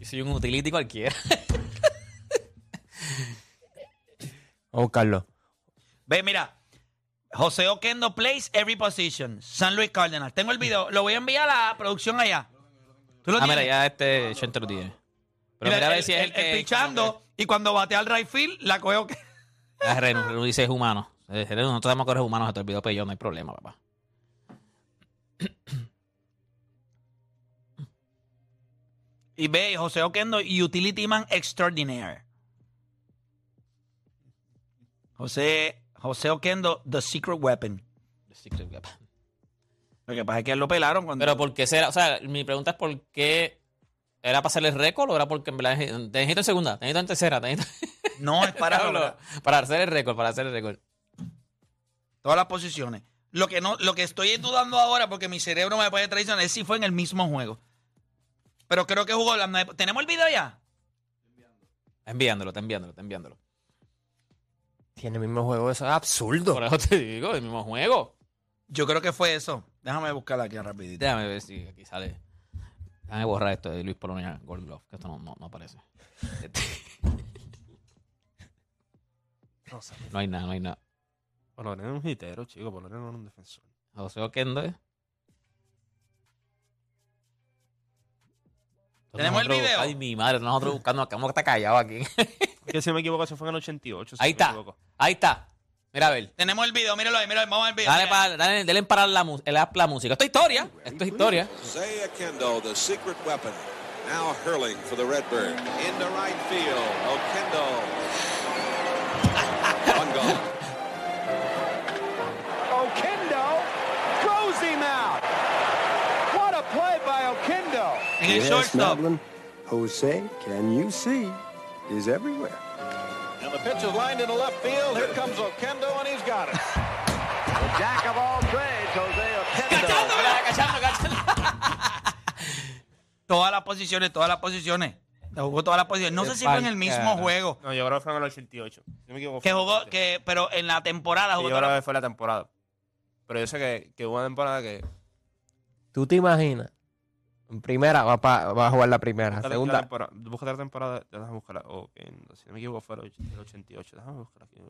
Speaker 5: Yo soy un utility cualquiera.
Speaker 6: Vamos a buscarlo.
Speaker 3: Ve, mira. José Oquendo plays every position. San Luis Cardinals. Tengo el video. Lo voy a enviar a la producción allá. ¿Tú lo
Speaker 5: Ah, mira, ya este Chente lo tiene. Pero
Speaker 3: Mira,
Speaker 5: mira, a ver
Speaker 3: el-
Speaker 5: si es el,
Speaker 3: el-
Speaker 5: que...
Speaker 3: pichando y cuando batea al right field, la coge Oquendo.
Speaker 5: Renu, Renu dice es humano. Nosotros sabemos que eres humano, se te olvidó yo no hay problema, papá.
Speaker 3: Y ve, José Oquendo, Utility Man Extraordinaire. José, José Oquendo, The Secret Weapon. Lo que pasa es que lo pelaron cuando.
Speaker 5: Pero ¿por qué será? O sea, mi pregunta es por qué... ¿Era para hacerle récord o era porque en verdad te necesito en segunda, te necesito en tercera, te necesito...
Speaker 3: no es para
Speaker 5: para hacer el récord, para hacer el récord.
Speaker 3: Todas las posiciones. Lo que no, lo que estoy dudando ahora, porque mi cerebro me puede traicionar, es si fue en el mismo juego. Pero creo que jugó las nueve. ¿Tenemos el video ya?
Speaker 5: Está enviándolo, está enviándolo, está enviándolo.
Speaker 6: Tiene el mismo juego, eso es absurdo.
Speaker 5: Por eso te digo, el mismo juego.
Speaker 3: Yo creo que fue eso. Déjame buscarla aquí rapidito.
Speaker 5: Déjame ver si aquí sale. Déjame borrar esto de Luis Polonia Gold Glove, que esto no, no, no aparece. No hay nada, no hay nada.
Speaker 4: Polonia era un hitero, chico. Polonia no era un defensor.
Speaker 5: José Oquendo. ¿eh?
Speaker 3: ¿Tenemos el
Speaker 5: Nosotros-
Speaker 3: video?
Speaker 5: Ay, mi madre, nosotros buscando acá, ¿cómo que está callado aquí?
Speaker 4: Es que si me equivoco, eso fue en el 88. si
Speaker 5: Ahí está,
Speaker 4: equivoco.
Speaker 5: ahí está. Mira a ver.
Speaker 3: Tenemos el video, míralo ahí, míralo ahí, vamos al video.
Speaker 5: Dale, para, dale, denle para la, mu- el app la música. Esto es historia. Esto es historia.
Speaker 9: Isaiah Kendo, the secret weapon, now hurling for the Redbird. Into right field. Okendo.
Speaker 3: En el shortstop.
Speaker 10: Jose, can you see, is everywhere.
Speaker 9: And the pitch is lined into left field. Here comes Okendo, and he's got it.
Speaker 10: The jack of all trades, Jose Okendo.
Speaker 3: Todas las posiciones, todas las posiciones. Jugó todas las posiciones. No sé si fue en el mismo juego.
Speaker 4: No, yo creo que fue en el 88. Si no me equivoco.
Speaker 3: Que jugó,
Speaker 4: 88.
Speaker 3: que, pero en la temporada
Speaker 4: Sí,
Speaker 3: jugó
Speaker 4: yo creo que fue la temporada. Pero yo sé que, que hubo una temporada que.
Speaker 6: ¿Tú te imaginas? En primera, va, pa- va a jugar la primera.
Speaker 4: Búscate la
Speaker 6: Segunda,
Speaker 4: temporada- Búscate la temporada. Déjame buscarla. ok, si no me equivoco, fue el och- el 88. Déjame buscar aquí. El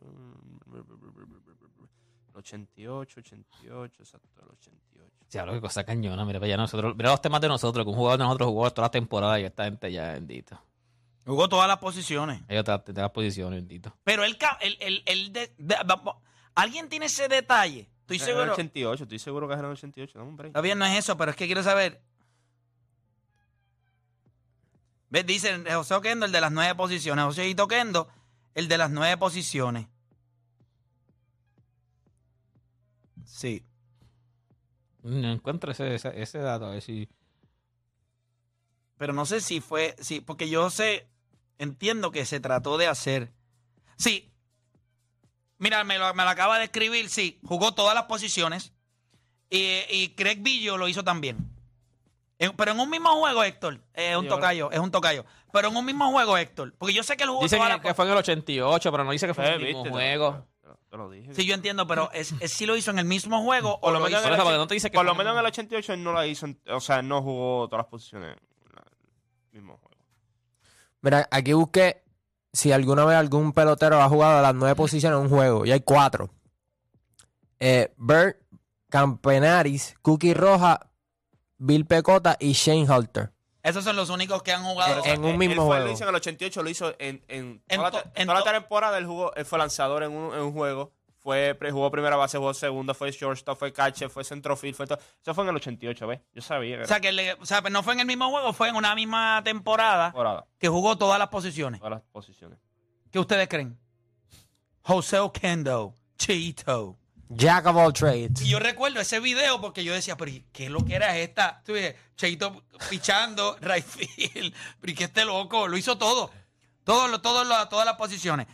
Speaker 4: 88, 88, exacto, el 88.
Speaker 5: Diablo, qué cosa cañona. Mira, para allá nosotros, mira los temas de nosotros, que un jugador de nosotros jugó toda la temporada y esta gente ya, bendito.
Speaker 3: Jugó todas las posiciones.
Speaker 5: Ellos te las posiciones, bendito.
Speaker 3: Pero él, ca- el, el, el de- de- ¿Alguien tiene ese detalle? Estoy
Speaker 4: Era el
Speaker 3: seguro.
Speaker 4: 88, estoy seguro que era el 88. Dame un break.
Speaker 3: Está bien, no es eso, pero es que quiero saber. ¿Ves? Dicen José Oquendo, el de las nueve posiciones. José Oquendo, el de las nueve posiciones. Sí.
Speaker 5: No encuentro ese, ese, ese dato, a ver si.
Speaker 3: Pero no sé si fue. Sí, porque yo sé. Entiendo que se trató de hacer. Sí. Mira, me lo, me lo acaba de escribir. Sí, jugó todas las posiciones. Y, y Craig Billo lo hizo también. En- pero en un mismo juego, Héctor. Es un tocayo, es un tocayo. Pero en un mismo juego, Héctor. Porque yo sé que él jugó
Speaker 5: Dicen
Speaker 3: todas
Speaker 5: que, fue en el 88, pero no dice que fue en
Speaker 4: Eh,
Speaker 5: el mismo juego.
Speaker 4: te lo- te lo dije.
Speaker 3: Sí, yo entiendo, pero es, es si lo hizo en el mismo juego o
Speaker 4: Por lo
Speaker 3: lo
Speaker 4: menos
Speaker 3: hizo-
Speaker 5: Por eso, porque no te dice que
Speaker 4: Por
Speaker 5: fue
Speaker 4: lo menos en el 88 él no la hizo, en- o sea, no jugó todas las posiciones en la- el mismo juego.
Speaker 6: mira, aquí busqué si alguna vez algún pelotero ha jugado las nueve posiciones en un juego. Y hay cuatro. Eh, Bert Campenaris, Cookie Roja, Bill Pecota y Shane Halter.
Speaker 3: Esos son los únicos que han jugado.
Speaker 6: En un mismo
Speaker 4: él fue-
Speaker 6: juego.
Speaker 4: Lo hizo en el 88, lo hizo en, en,
Speaker 3: En
Speaker 4: toda,
Speaker 3: to-
Speaker 4: la, te-
Speaker 3: en
Speaker 4: toda la
Speaker 3: to-
Speaker 4: temporada. Él, jugó, él fue lanzador en un, en un juego. Fue, jugó primera base, jugó segunda, fue shortstop, fue catcher, fue centrofield, fue todo. Eso fue en el 88, ¿ves? Yo sabía que
Speaker 3: O sea, que le- o sea, no fue en el mismo juego, fue en una misma temporada
Speaker 4: temporada,
Speaker 3: que jugó todas las posiciones.
Speaker 4: todas las posiciones.
Speaker 3: ¿Qué ustedes creen? José Oquendo, Cheito.
Speaker 6: Jack of all trades.
Speaker 3: Y yo recuerdo ese video porque yo decía, pero ¿qué es lo que era esta? Tú dices, Cheito pichando, right field, pero ¿y qué este loco? Lo hizo todo. Todo, lo, todo lo- todas las posiciones.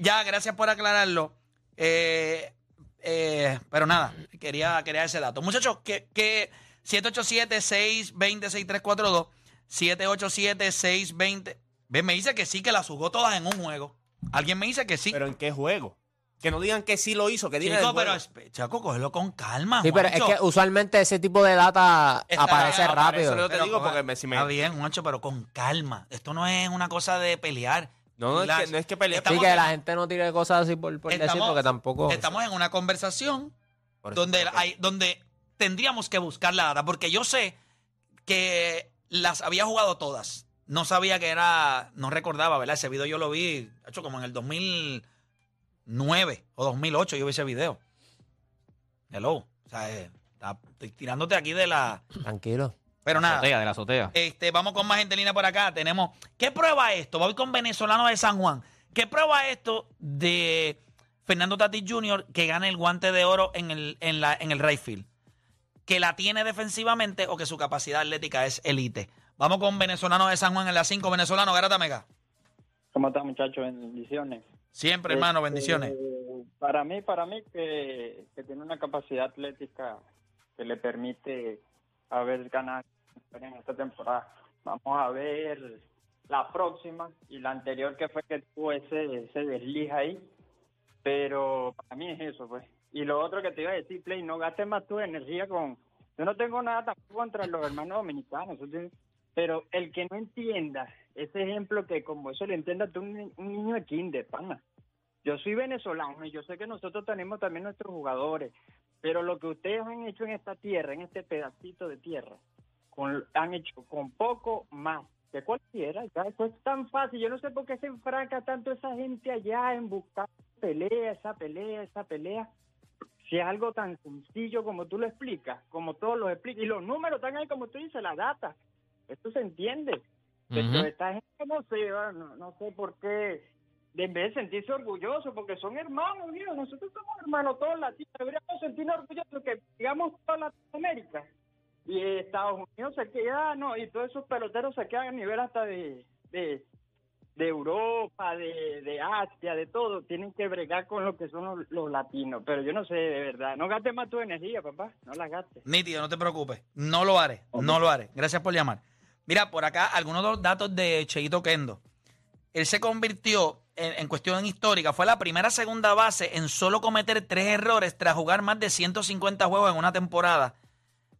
Speaker 3: Ya, gracias por aclararlo. Eh, eh, pero nada, quería, quería ese dato. Muchachos, que, que 787-620-6342. 787-620. Ve, me dice que sí, que las jugó todas en un juego. Alguien me dice que sí.
Speaker 4: ¿Pero en qué juego? Que no digan que sí lo hizo, que digan
Speaker 3: Chico, pero Chaco, cógelo con calma.
Speaker 6: Sí, pero es
Speaker 3: Juancho.
Speaker 6: que usualmente ese tipo de data
Speaker 3: Está-
Speaker 6: aparece
Speaker 3: aparece
Speaker 6: rápido.
Speaker 4: Eso es lo que
Speaker 3: Pero
Speaker 4: digo, porque me, si me...
Speaker 3: Está bien, Juancho, pero con calma. Esto no es una cosa de pelear.
Speaker 4: No, no es,
Speaker 3: Relax.
Speaker 4: que, no es que pelear.
Speaker 6: Sí,
Speaker 3: Estamos
Speaker 6: que
Speaker 3: en-
Speaker 6: la gente no tire cosas así por, por decir,
Speaker 3: Estamos-
Speaker 6: porque tampoco...
Speaker 3: Estamos en una conversación
Speaker 4: Por eso,
Speaker 3: donde, hay, donde tendríamos que buscar la data, porque yo sé que las había jugado todas. No sabía que era, no recordaba, ¿verdad? Ese video yo lo vi, hecho como en el 2009 o 2008 yo vi ese video. Hello. O sea, eh, está- estoy tirándote aquí de la...
Speaker 6: Tranquilo.
Speaker 3: Pero nada.
Speaker 5: Azotea, de la azotea.
Speaker 3: Este, vamos con más gente en línea por acá. Tenemos. ¿Qué prueba esto? Voy con venezolano de San Juan. ¿Qué prueba esto de Fernando Tatis Jr. que gana el guante de oro en el, en la, en el right field? ¿Que la tiene defensivamente o que su capacidad atlética es elite? Vamos con venezolano de San Juan en la 5. Venezolano, Garata Mega.
Speaker 11: ¿Cómo están muchachos? Bendiciones.
Speaker 3: Siempre, hermano, bendiciones.
Speaker 11: Eh, para mí, para mí que, que tiene una capacidad atlética que le permite haber ganado en esta temporada. Vamos a ver la próxima y la anterior que fue que tuvo ese, ese desliz ahí. Pero para mí es eso, pues. Y lo otro que te iba a decir, Play, no gastes más tu energía con... Yo no tengo nada tampoco contra los hermanos dominicanos, pero el que no entienda ese ejemplo que como eso le entienda tú un, un niño de kinder, pana. Yo soy venezolano y yo sé que nosotros tenemos también nuestros jugadores, pero lo que ustedes han hecho en esta tierra, en este pedacito de tierra, han hecho con poco más que cualquiera. Ya eso es tan fácil. Yo no sé por qué se enfranca tanto esa gente allá en buscar pelea, esa pelea, esa pelea. Si es algo tan sencillo como tú lo explicas, como todos lo explican, y los números están ahí como tú dices, la data. Esto se entiende. Pero esta gente no sé, no, no sé por qué, de en vez de sentirse orgullosos, porque son hermanos, mío, nosotros somos hermanos todos latinos, deberíamos sentirnos orgullosos que digamos toda Latinoamérica. Y Estados Unidos se queda, no, y todos esos peloteros se quedan a nivel hasta de, de, de Europa, de, de Asia, de todo, tienen que bregar con lo que son los, los latinos. Pero yo no sé, de verdad, no gastes más tu energía, papá, no la gastes.
Speaker 3: Nítido, no te preocupes. No lo haré. No lo haré. Gracias por llamar. Mira, por acá algunos de los datos de Cheito Kendo. Él se convirtió en, cuestión histórica. Fue la primera segunda base en solo cometer tres errores tras jugar más de 150 juegos en una temporada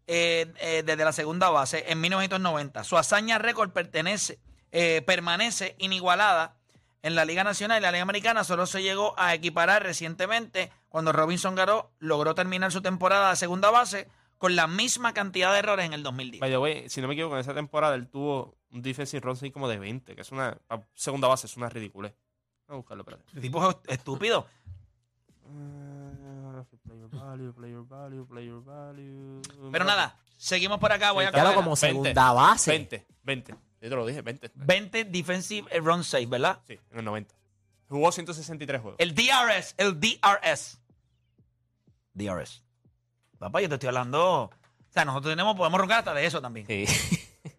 Speaker 3: eh, eh, desde la segunda base en 1990. Su hazaña récord pertenece, eh, permanece inigualada en la Liga Nacional y la Liga Americana. Solo se llegó a equiparar recientemente cuando Robinson Garó logró terminar su temporada de segunda base con la misma cantidad de errores en el 2010.
Speaker 4: By the way, si no me equivoco, en esa temporada él tuvo un defensive run así como de 20, que es una segunda base, es una ridiculez. Vamos a buscarlo, espérate.
Speaker 3: Este tipo es estúpido.
Speaker 4: Ah, player value, player value, player value.
Speaker 3: Pero nada, seguimos por acá. Voy a
Speaker 6: Claro, como
Speaker 4: 20,
Speaker 6: segunda base.
Speaker 4: 20, 20. Yo te lo dije, 20.
Speaker 3: 20 defensive run save, ¿verdad?
Speaker 4: Sí, en el 90. Jugó 163 juegos.
Speaker 3: El DRS, el DRS. DRS. Papá, yo te estoy hablando. O sea, nosotros tenemos, podemos roncar hasta de eso también.
Speaker 5: Sí.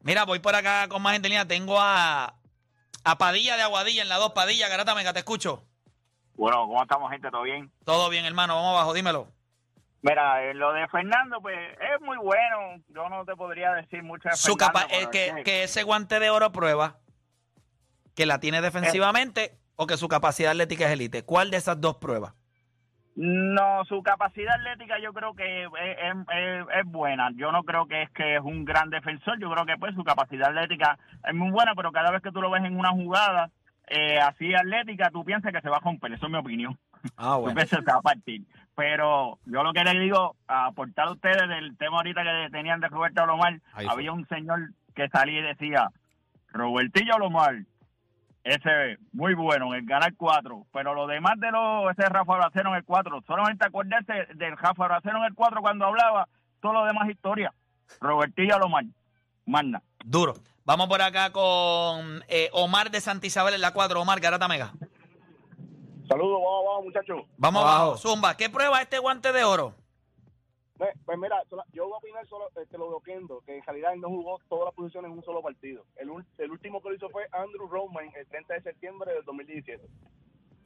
Speaker 3: Mira, voy por acá con más gente en línea. Tengo a, a Padilla de Aguadilla en la 2. Padilla, Garata Mega, te escucho.
Speaker 12: Bueno, ¿cómo estamos, gente? ¿Todo bien?
Speaker 3: Todo bien, hermano. Vamos abajo, dímelo.
Speaker 12: Mira, eh, lo de Fernando, pues es muy bueno. Yo no te podría decir mucho de
Speaker 3: Su
Speaker 12: Fernando,
Speaker 3: capa es que,
Speaker 12: es
Speaker 3: que ese guante de oro prueba que la tiene defensivamente o que su capacidad atlética es elite. ¿Cuál de esas dos pruebas?
Speaker 12: No, su capacidad atlética yo creo que es, es- es- es buena. Yo no creo que es que es un gran defensor. Yo creo que pues su capacidad atlética es muy buena, pero cada vez que tú lo ves en una jugada eh, así atlética, tú piensas que se va a romper. Eso es mi opinión.
Speaker 3: Ah,
Speaker 12: que se va a partir. Pero yo lo que les digo, a aportar a ustedes del tema ahorita que tenían de Roberto
Speaker 5: fue.
Speaker 12: había un señor que salía y decía, Robertillo Alomar, ese muy bueno en el ganar cuatro, pero lo demás de los, ese Rafa Bracero en el cuatro, solamente acordarse del Rafa Bracero en el cuatro cuando hablaba, todo lo demás historia. Robertillo Alomar, manda.
Speaker 3: Duro. Vamos por acá con eh, Omar de Santa Isabel en la 4. Omar, Garata Mega.
Speaker 8: Saludos, vamos abajo, muchachos.
Speaker 3: Vamos
Speaker 6: Abajo.
Speaker 3: abajo. Zumba, ¿qué prueba este guante de oro?
Speaker 8: Pues, pues mira, yo voy a opinar solo este, lo de Oquendo, que en realidad él no jugó todas las posiciones en un solo partido. El, ul- el último que lo hizo fue Andrew Roman el 30 de septiembre del 2017.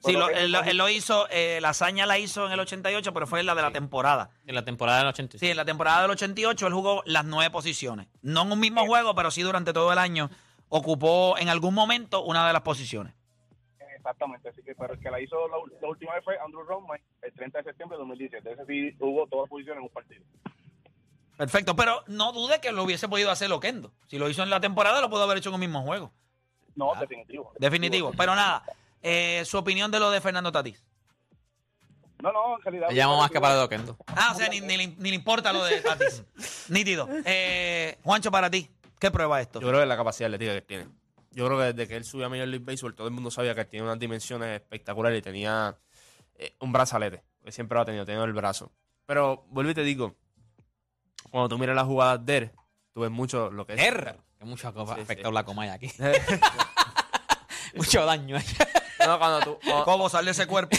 Speaker 3: Sí, lo- él, lo- él lo hizo, eh, la hazaña la hizo en el 88, pero fue en la de la temporada.
Speaker 5: En la temporada del 86.
Speaker 3: Sí, en la temporada del 88 él jugó las nueve posiciones. No en un mismo juego, pero sí durante todo el año ocupó en algún momento una de las posiciones.
Speaker 13: Exactamente, así que pero el que la hizo la, la última vez fue Andrew Roman el 30 de septiembre de 2017. Ese sí hubo todas las posiciones en un partido.
Speaker 3: Perfecto, pero no dude que lo hubiese podido hacer Loquendo. Si lo hizo en la temporada, lo pudo haber hecho en un mismo juego.
Speaker 13: No, definitivo.
Speaker 3: Definitivo. Pero nada, eh, su opinión de lo de Fernando Tatís.
Speaker 13: No, no, en realidad.
Speaker 5: Le llamo más que para de Oquendo.
Speaker 3: Ah, o sea, ni, ni le- ni le importa lo de Tatís. Nítido. Eh, Juancho, para ti, ¿qué prueba esto?
Speaker 4: Yo creo que es la capacidad atlética que tiene. Yo creo que desde que él subió a Major League Baseball, todo el mundo sabía que él tenía unas dimensiones espectaculares y tenía eh, un brazalete. Que siempre lo ha tenido, tenido el brazo. Pero vuelvo y te digo, cuando tú miras las jugadas de él, tú ves mucho lo que es.
Speaker 5: R. Que mucho ha
Speaker 4: Sí,
Speaker 5: afectado
Speaker 4: sí.
Speaker 5: la comaya aquí. mucho daño.
Speaker 4: No, cuando tú. cuando-
Speaker 3: ¿Cómo sale ese cuerpo?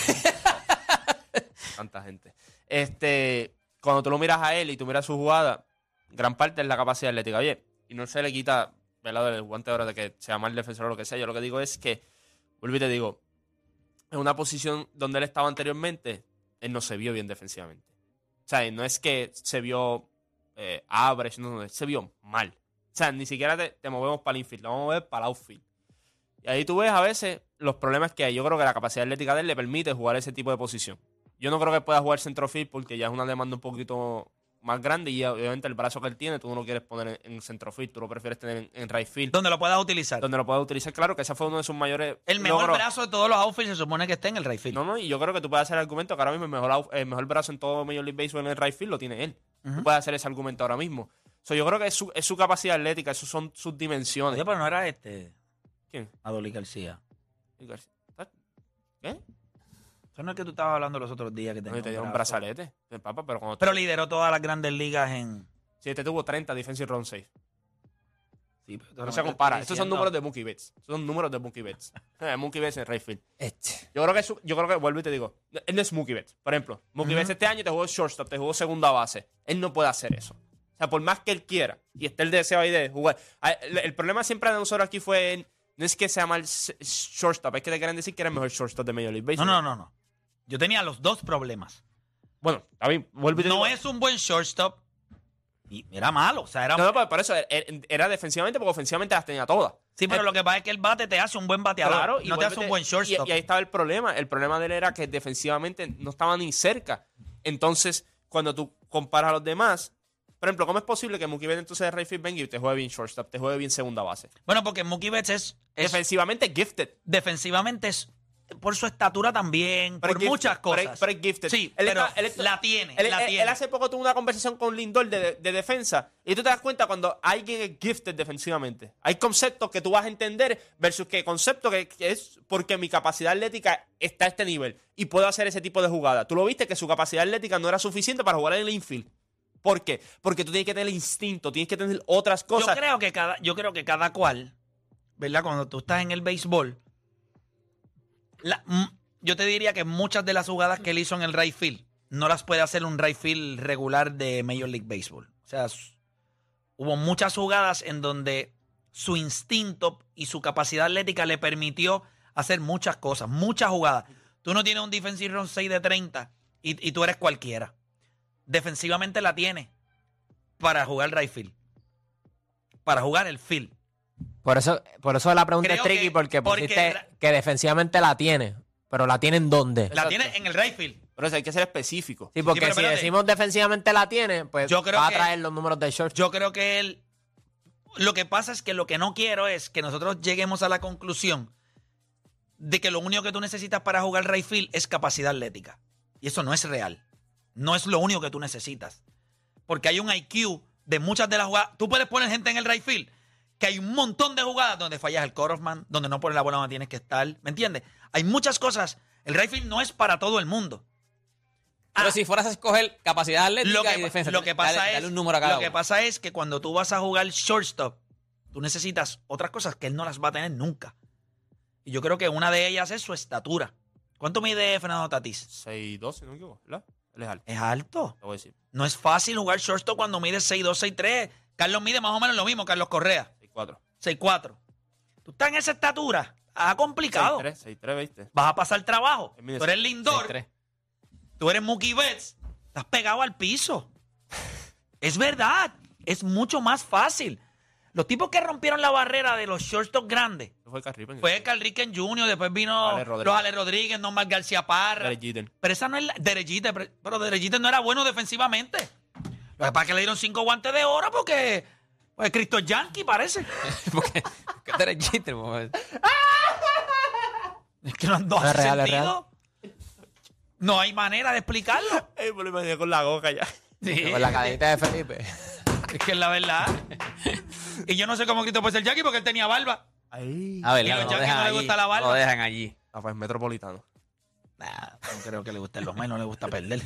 Speaker 4: tanta gente. Este, cuando tú lo miras a él y tú miras su jugada, gran parte es la capacidad atlética. Oye, y no se le quita ¿verdad? del guante ahora de que sea mal defensor o lo que sea. Yo lo que digo es que, vuelvo y te digo, en una posición donde él estaba anteriormente, él no se vio bien defensivamente. O sea, no es que se vio eh, average, no, no, se vio mal. O sea, ni siquiera te, te movemos para el infield, lo vamos a mover para el outfield. Y ahí tú ves a veces los problemas que hay. Yo creo que la capacidad atlética de él le permite jugar ese tipo de posición. Yo no creo que pueda jugar centrofield porque ya es una demanda un poquito más grande y obviamente el brazo que él tiene tú no lo quieres poner en, en centrofield, tú lo prefieres tener en, en right field.
Speaker 3: Donde lo puedas utilizar.
Speaker 4: Donde lo puedas utilizar, claro que ese fue uno de sus mayores
Speaker 3: El mejor
Speaker 4: logros.
Speaker 3: brazo de todos los outfields se supone que esté en el right field.
Speaker 4: No, no, y yo creo que tú puedes hacer el argumento que ahora mismo el mejor, el mejor brazo en todo Major League Baseball en el right field lo tiene él. Tú puedes hacer ese argumento ahora mismo. So, yo creo que es su, es su capacidad atlética, esas son sus dimensiones.
Speaker 3: Oye, pero no era este.
Speaker 4: ¿Quién?
Speaker 3: Adolí García.
Speaker 4: ¿Qué?
Speaker 3: Eso no es que tú estabas hablando los otros días que tenía
Speaker 4: te dieron un brazalete. Pero cuando
Speaker 3: Pero lideró todas las grandes ligas en.
Speaker 4: Sí, este tuvo 30 defensive.
Speaker 3: Sí, pero
Speaker 4: No
Speaker 3: te
Speaker 4: se compara. Estos son números de Mookie Betts. Estos son números de Mookie Betts. Mookie Betts en Rayfield.
Speaker 6: Este.
Speaker 4: Yo creo que su- yo creo que vuelvo y te digo, él no es Mookie Betts. Por ejemplo, Mookie
Speaker 3: Ujú.
Speaker 4: Betts este año te jugó shortstop, te jugó segunda base. Él no puede hacer eso. O sea, por más que él quiera y esté el deseo ahí de jugar. El, el problema siempre de nosotros aquí fue no es que sea mal shortstop, es que te quieren decir que era el mejor shortstop de Major League
Speaker 3: No, no, no, no. Yo tenía los dos problemas.
Speaker 4: Bueno, a mí, vuelvo y te
Speaker 3: No
Speaker 4: digo.
Speaker 3: es un buen shortstop. Y era malo. O sea, era.
Speaker 4: No, no, por- por eso era, era defensivamente porque ofensivamente las tenía todas.
Speaker 3: sí, pero lo que pasa es que el bate te hace un buen bateador.
Speaker 4: Claro,
Speaker 3: no te hace un buen shortstop.
Speaker 4: Y, y ahí estaba el problema. El problema de él era que defensivamente no estaba ni cerca. Entonces, cuando tú comparas a los demás, por ejemplo, ¿cómo es posible que Mookie Betts entonces de Rayfield venga y te juegue bien shortstop, te juegue bien segunda base?
Speaker 3: Bueno, porque Mookie Betts es, es-
Speaker 4: Defensivamente gifted.
Speaker 3: defensivamente es por su estatura también, por muchas cosas.
Speaker 4: Es gifted.
Speaker 3: Sí,
Speaker 4: Él
Speaker 3: pero
Speaker 4: está- él está-
Speaker 3: la tiene,
Speaker 4: Él,
Speaker 3: la
Speaker 4: él-
Speaker 3: tiene.
Speaker 4: él hace poco tuvo una conversación con Lindor de, de defensa y tú te das cuenta cuando alguien es gifted defensivamente. Hay conceptos que tú vas a entender versus que concepto que, que es porque mi capacidad atlética está a este nivel y puedo hacer ese tipo de jugada. Tú lo viste que su capacidad atlética no era suficiente para jugar en el infield. ¿Por qué? Porque tú tienes que tener instinto, tienes que tener otras cosas.
Speaker 3: Yo creo que cada, yo creo que cada cual, ¿verdad? Cuando tú estás en el béisbol, yo te diría que muchas de las jugadas que él hizo en el right field no las puede hacer un right field regular de Major League Baseball. O sea, hubo muchas jugadas en donde su instinto y su capacidad atlética le permitió hacer muchas cosas, muchas jugadas. Tú no tienes un defensive run 6 de 30 y, y tú eres cualquiera. Defensivamente la tienes para jugar right field. Para jugar el field.
Speaker 6: Por eso, por eso la pregunta
Speaker 3: Creo
Speaker 6: es tricky,
Speaker 3: que-
Speaker 6: porque
Speaker 3: porque
Speaker 6: pusiste que defensivamente la tiene, pero la tiene en dónde.
Speaker 3: La tiene en el right field.
Speaker 4: Pero eso hay que ser específico.
Speaker 6: Sí, porque
Speaker 3: pero
Speaker 6: si
Speaker 3: espérate.
Speaker 6: decimos defensivamente la tiene, pues
Speaker 3: Yo creo
Speaker 6: va a
Speaker 3: que-
Speaker 6: traer los números de short.
Speaker 3: Yo creo que él. Lo que pasa es que lo que no quiero es que nosotros lleguemos a la conclusión de que lo único que tú necesitas para jugar right field es capacidad atlética. Y eso no es real. No es lo único que tú necesitas. Porque hay un IQ de muchas de las jugadas. Tú puedes poner gente en el right field, que hay un montón de jugadas donde fallas el cut-off-man, donde no pones la bola donde tienes que estar. ¿Me entiendes? Hay muchas cosas. El right field no es para todo el mundo.
Speaker 5: Pero si fueras a escoger capacidad atlética
Speaker 3: Lo que,
Speaker 5: y defensa,
Speaker 3: lo que pasa
Speaker 5: dale,
Speaker 3: es,
Speaker 5: dale un número a cada
Speaker 3: lo que
Speaker 5: uno.
Speaker 3: pasa es que cuando tú vas a jugar shortstop, tú necesitas otras cosas que él no las va a tener nunca. Y yo creo que una de ellas es su estatura. ¿Cuánto mide Fernando Tatís?
Speaker 4: 6'2, si no me equivoco, ¿verdad? Él es alto.
Speaker 3: Es alto.
Speaker 4: Te voy a decir.
Speaker 3: No es fácil jugar shortstop cuando mide 6'2, 6'3. Carlos mide más o menos lo mismo, Carlos Correa.
Speaker 4: 6'4.
Speaker 3: 6'4. Tú estás en esa estatura. ha complicado.
Speaker 4: 6-3, 6-3, ¿viste?
Speaker 3: Vas a pasar trabajo. Tú eres Lindor,
Speaker 5: 6-3.
Speaker 3: tú eres Mookie Betts, estás pegado al piso. es verdad, es mucho más fácil. Los tipos que rompieron la barrera de los shortstops grandes
Speaker 4: Fue
Speaker 3: Carl Ricken Jr., después vino
Speaker 4: Ale Rodríguez.
Speaker 3: los Ale Rodríguez, Norman García Parra.
Speaker 4: Derek.
Speaker 3: Pero esa no es la. Derechita, pero, Derechita no era bueno defensivamente. Lo que pasa es que le dieron cinco guantes de oro porque. Pues Cristo Yankee parece.
Speaker 5: Porque tú eres pues.
Speaker 3: Es que no, no
Speaker 6: Es
Speaker 3: hace
Speaker 6: real, es
Speaker 3: sentido. No hay manera de explicarlo.
Speaker 4: Ey, me lo imaginé con la boca ya.
Speaker 3: Sí,
Speaker 6: Con la cadenita de Felipe.
Speaker 3: es que es la verdad. y yo no sé cómo Cristo puede ser Yankee porque él tenía barba.
Speaker 4: Ahí.
Speaker 5: A ver,
Speaker 3: Y a los
Speaker 5: no,
Speaker 3: Yankees
Speaker 5: dejan
Speaker 3: no les
Speaker 5: allí,
Speaker 3: gusta la barba.
Speaker 5: Lo dejan allí.
Speaker 4: Ah, pues metropolitano.
Speaker 3: Nah, no creo que le guste los menos, no le gusta perder.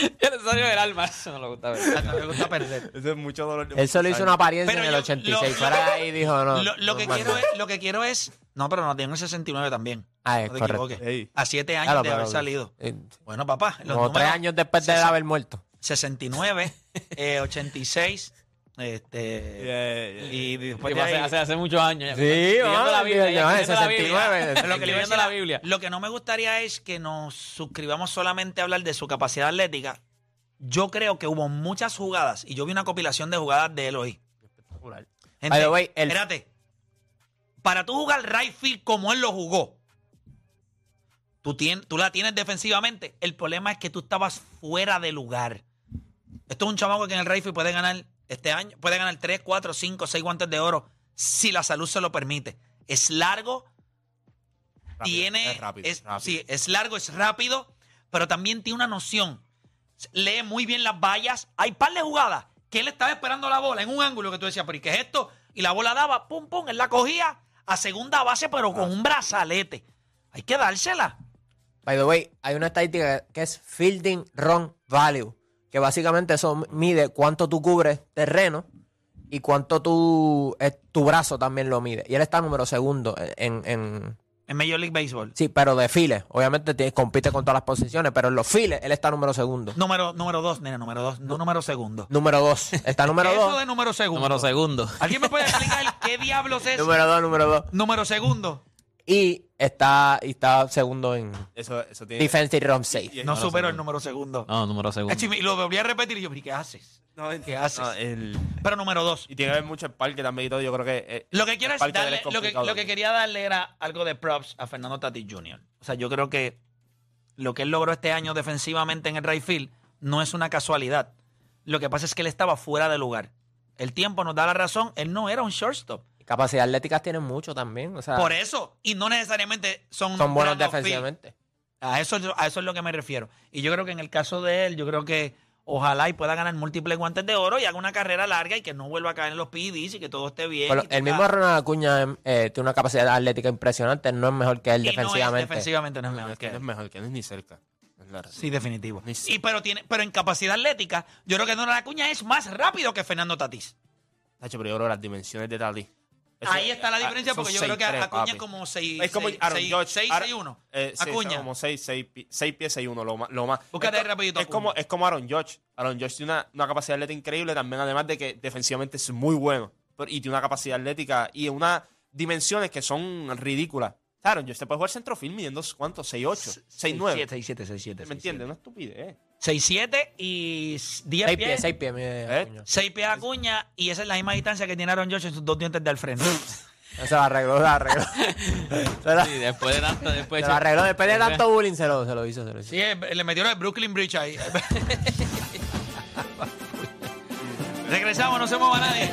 Speaker 5: Ya le salió el alma. Eso no le gusta ver.
Speaker 3: No le gusta perder.
Speaker 4: Eso es mucho dolor de
Speaker 6: Él solo hizo una apariencia
Speaker 3: Pero
Speaker 6: en el
Speaker 3: yo-
Speaker 6: 86.
Speaker 3: lo-
Speaker 6: Fuera de ahí dijo, no.
Speaker 3: Lo, lo que
Speaker 6: no,
Speaker 3: quiero
Speaker 6: no.
Speaker 3: es, lo que quiero es. No, pero no, tengo el 69 también.
Speaker 6: Ah, es
Speaker 3: no te
Speaker 6: correcto.
Speaker 3: equivoques.
Speaker 4: Ey.
Speaker 3: A siete años
Speaker 6: Claro,
Speaker 3: de haber salido.
Speaker 6: eh,
Speaker 3: Bueno, papá. Los
Speaker 6: Como tres
Speaker 3: números,
Speaker 6: años después de él
Speaker 3: sesen-
Speaker 6: haber muerto.
Speaker 3: 69, eh, 86, este,
Speaker 4: Yeah, yeah.
Speaker 3: y después de
Speaker 5: hace,
Speaker 3: ahí-
Speaker 5: hace, hace muchos años. ya.
Speaker 6: Sí,
Speaker 5: la Biblia.
Speaker 6: yo,
Speaker 5: ya,
Speaker 6: en
Speaker 5: escribiendo la Biblia.
Speaker 6: 69.
Speaker 3: Pero lo que,
Speaker 5: la Biblia.
Speaker 3: lo no me gustaría es que nos suscribamos solamente a hablar de su capacidad atlética. Yo creo que hubo muchas jugadas, y yo vi una compilación de jugadas de él hoy.
Speaker 4: Espectacular.
Speaker 3: Gente,
Speaker 6: By the way, el-
Speaker 3: espérate. Para tú jugar right field como él lo jugó, tú, tien- tú la tienes defensivamente. El problema es que tú estabas fuera de lugar. Esto es un chamaco que en el right field puede ganar este año, puede ganar 3, 4, 5, 6 guantes de oro si la salud se lo permite. Es largo,
Speaker 4: Rápido,
Speaker 3: tiene.
Speaker 4: es rápido,
Speaker 3: es-
Speaker 4: rápido.
Speaker 3: Sí, es largo, es rápido, pero también tiene una noción. Lee muy bien las vallas. Hay par de jugadas que él estaba esperando la bola en un ángulo que tú decías, pero ¿y qué es esto? Y la bola daba, pum, pum, él la cogía a segunda base, pero con un brazalete. Hay que dársela.
Speaker 6: By the way, hay una estadística que es Fielding Run Value, que básicamente eso mide cuánto tú cubres terreno y cuánto tú, eh, tu brazo también lo mide. Y él está número segundo en, en-
Speaker 3: En Major League Baseball.
Speaker 6: sí, pero de files. Obviamente tiene- compite con todas las posiciones, pero en los files él está número segundo.
Speaker 3: Número, número dos, nena, número dos, no número segundo.
Speaker 6: Número dos. Está número
Speaker 3: ¿Qué es eso
Speaker 6: dos.
Speaker 3: de número segundo?
Speaker 5: Número segundo.
Speaker 3: ¿Alguien me puede explicar qué diablos es
Speaker 6: Número dos, número dos.
Speaker 3: número segundo?
Speaker 6: Y está, y está segundo en
Speaker 4: Eso, eso tiene.
Speaker 6: Defensive Run Safe.
Speaker 4: y- y-
Speaker 3: No supero el número segundo.
Speaker 5: No, número segundo.
Speaker 3: Hecho, Y lo volví a repetir y yo, ¿pero qué haces?
Speaker 4: No,
Speaker 3: ¿Qué haces?
Speaker 4: no, el-
Speaker 3: Pero número dos.
Speaker 4: y tiene que ver mucho el parque también y todo. Yo creo que. eh,
Speaker 3: Lo que quiero
Speaker 4: el
Speaker 3: es
Speaker 4: parque de él
Speaker 3: darle,
Speaker 4: es
Speaker 3: lo que,
Speaker 4: complicado
Speaker 3: lo que
Speaker 4: también.
Speaker 3: quería darle era algo de props a Fernando Tatis Jr. O sea, yo creo que lo que él logró este año defensivamente en el right field no es una casualidad. Lo que pasa es que él estaba fuera de lugar. El tiempo nos da la razón, él no era un shortstop.
Speaker 6: Capacidad atlética tienen mucho también. O sea,
Speaker 3: Por eso, y no necesariamente son,
Speaker 6: son buenos defensivamente.
Speaker 3: A eso, a eso es lo que me refiero. Y yo creo que en el caso de él, yo creo que ojalá y pueda ganar múltiples guantes de oro y haga una carrera larga y que no vuelva a caer en los PEDs y que todo esté bien.
Speaker 6: Bueno,
Speaker 3: y
Speaker 6: el mismo Ronald Acuña eh, tiene una capacidad atlética impresionante, no es mejor que él
Speaker 3: y no es
Speaker 6: defensivamente.
Speaker 3: defensivamente no es mejor
Speaker 4: es
Speaker 3: que
Speaker 4: que no
Speaker 3: él.
Speaker 4: es mejor, que es ni cerca. Es la razón.
Speaker 3: Sí, definitivo.
Speaker 4: Ni
Speaker 3: Y
Speaker 4: cerca.
Speaker 3: pero tiene, pero en capacidad atlética, yo creo que Donald Acuña es más rápido que Fernando Tatís.
Speaker 4: Tacho, pero yo creo que las dimensiones de Tati. Eso-
Speaker 3: Ahí está la
Speaker 4: ah,
Speaker 3: diferencia porque yo creo que
Speaker 4: 6'3",
Speaker 3: Acuña es como 6
Speaker 4: Es como Aaron Judge.
Speaker 3: 6
Speaker 4: Aaron-
Speaker 3: 6 1.
Speaker 4: Eh, sí,
Speaker 3: Acuña.
Speaker 4: como 6 seis, pi- seis pies, 6 1, lo más. Lo más.
Speaker 3: Búscate
Speaker 4: es,
Speaker 3: ahí rapidito,
Speaker 4: Es como, es como Aaron Judge. Aaron Judge tiene una, una capacidad atlética increíble también, además de que defensivamente es muy bueno. Pero- y tiene una capacidad atlética y unas dimensiones que son ridículas. Aaron Judge te puede jugar centrofil midiendo, ¿cuánto? 6 8, 6 9.
Speaker 3: 6 7 6 7.
Speaker 4: ¿Me entiendes? Una estupidez.
Speaker 3: 6 7 y 10
Speaker 6: Seis
Speaker 3: pies.
Speaker 6: pies, seis pies, mide
Speaker 4: ¿Eh?
Speaker 6: Acuña.
Speaker 3: 6 pies Acuña y esa es la misma distancia que tiene Aaron Josh en sus dos dientes del frente.
Speaker 6: Se lo arregló, se lo arregló. se, lo,
Speaker 5: Sí, después de tanto, después
Speaker 6: se lo arregló. Después de tanto bullying se lo, se lo hizo. Se lo hizo.
Speaker 3: Sí, eh, le metieron el Brooklyn Bridge ahí. Regresamos, no se mueva nadie.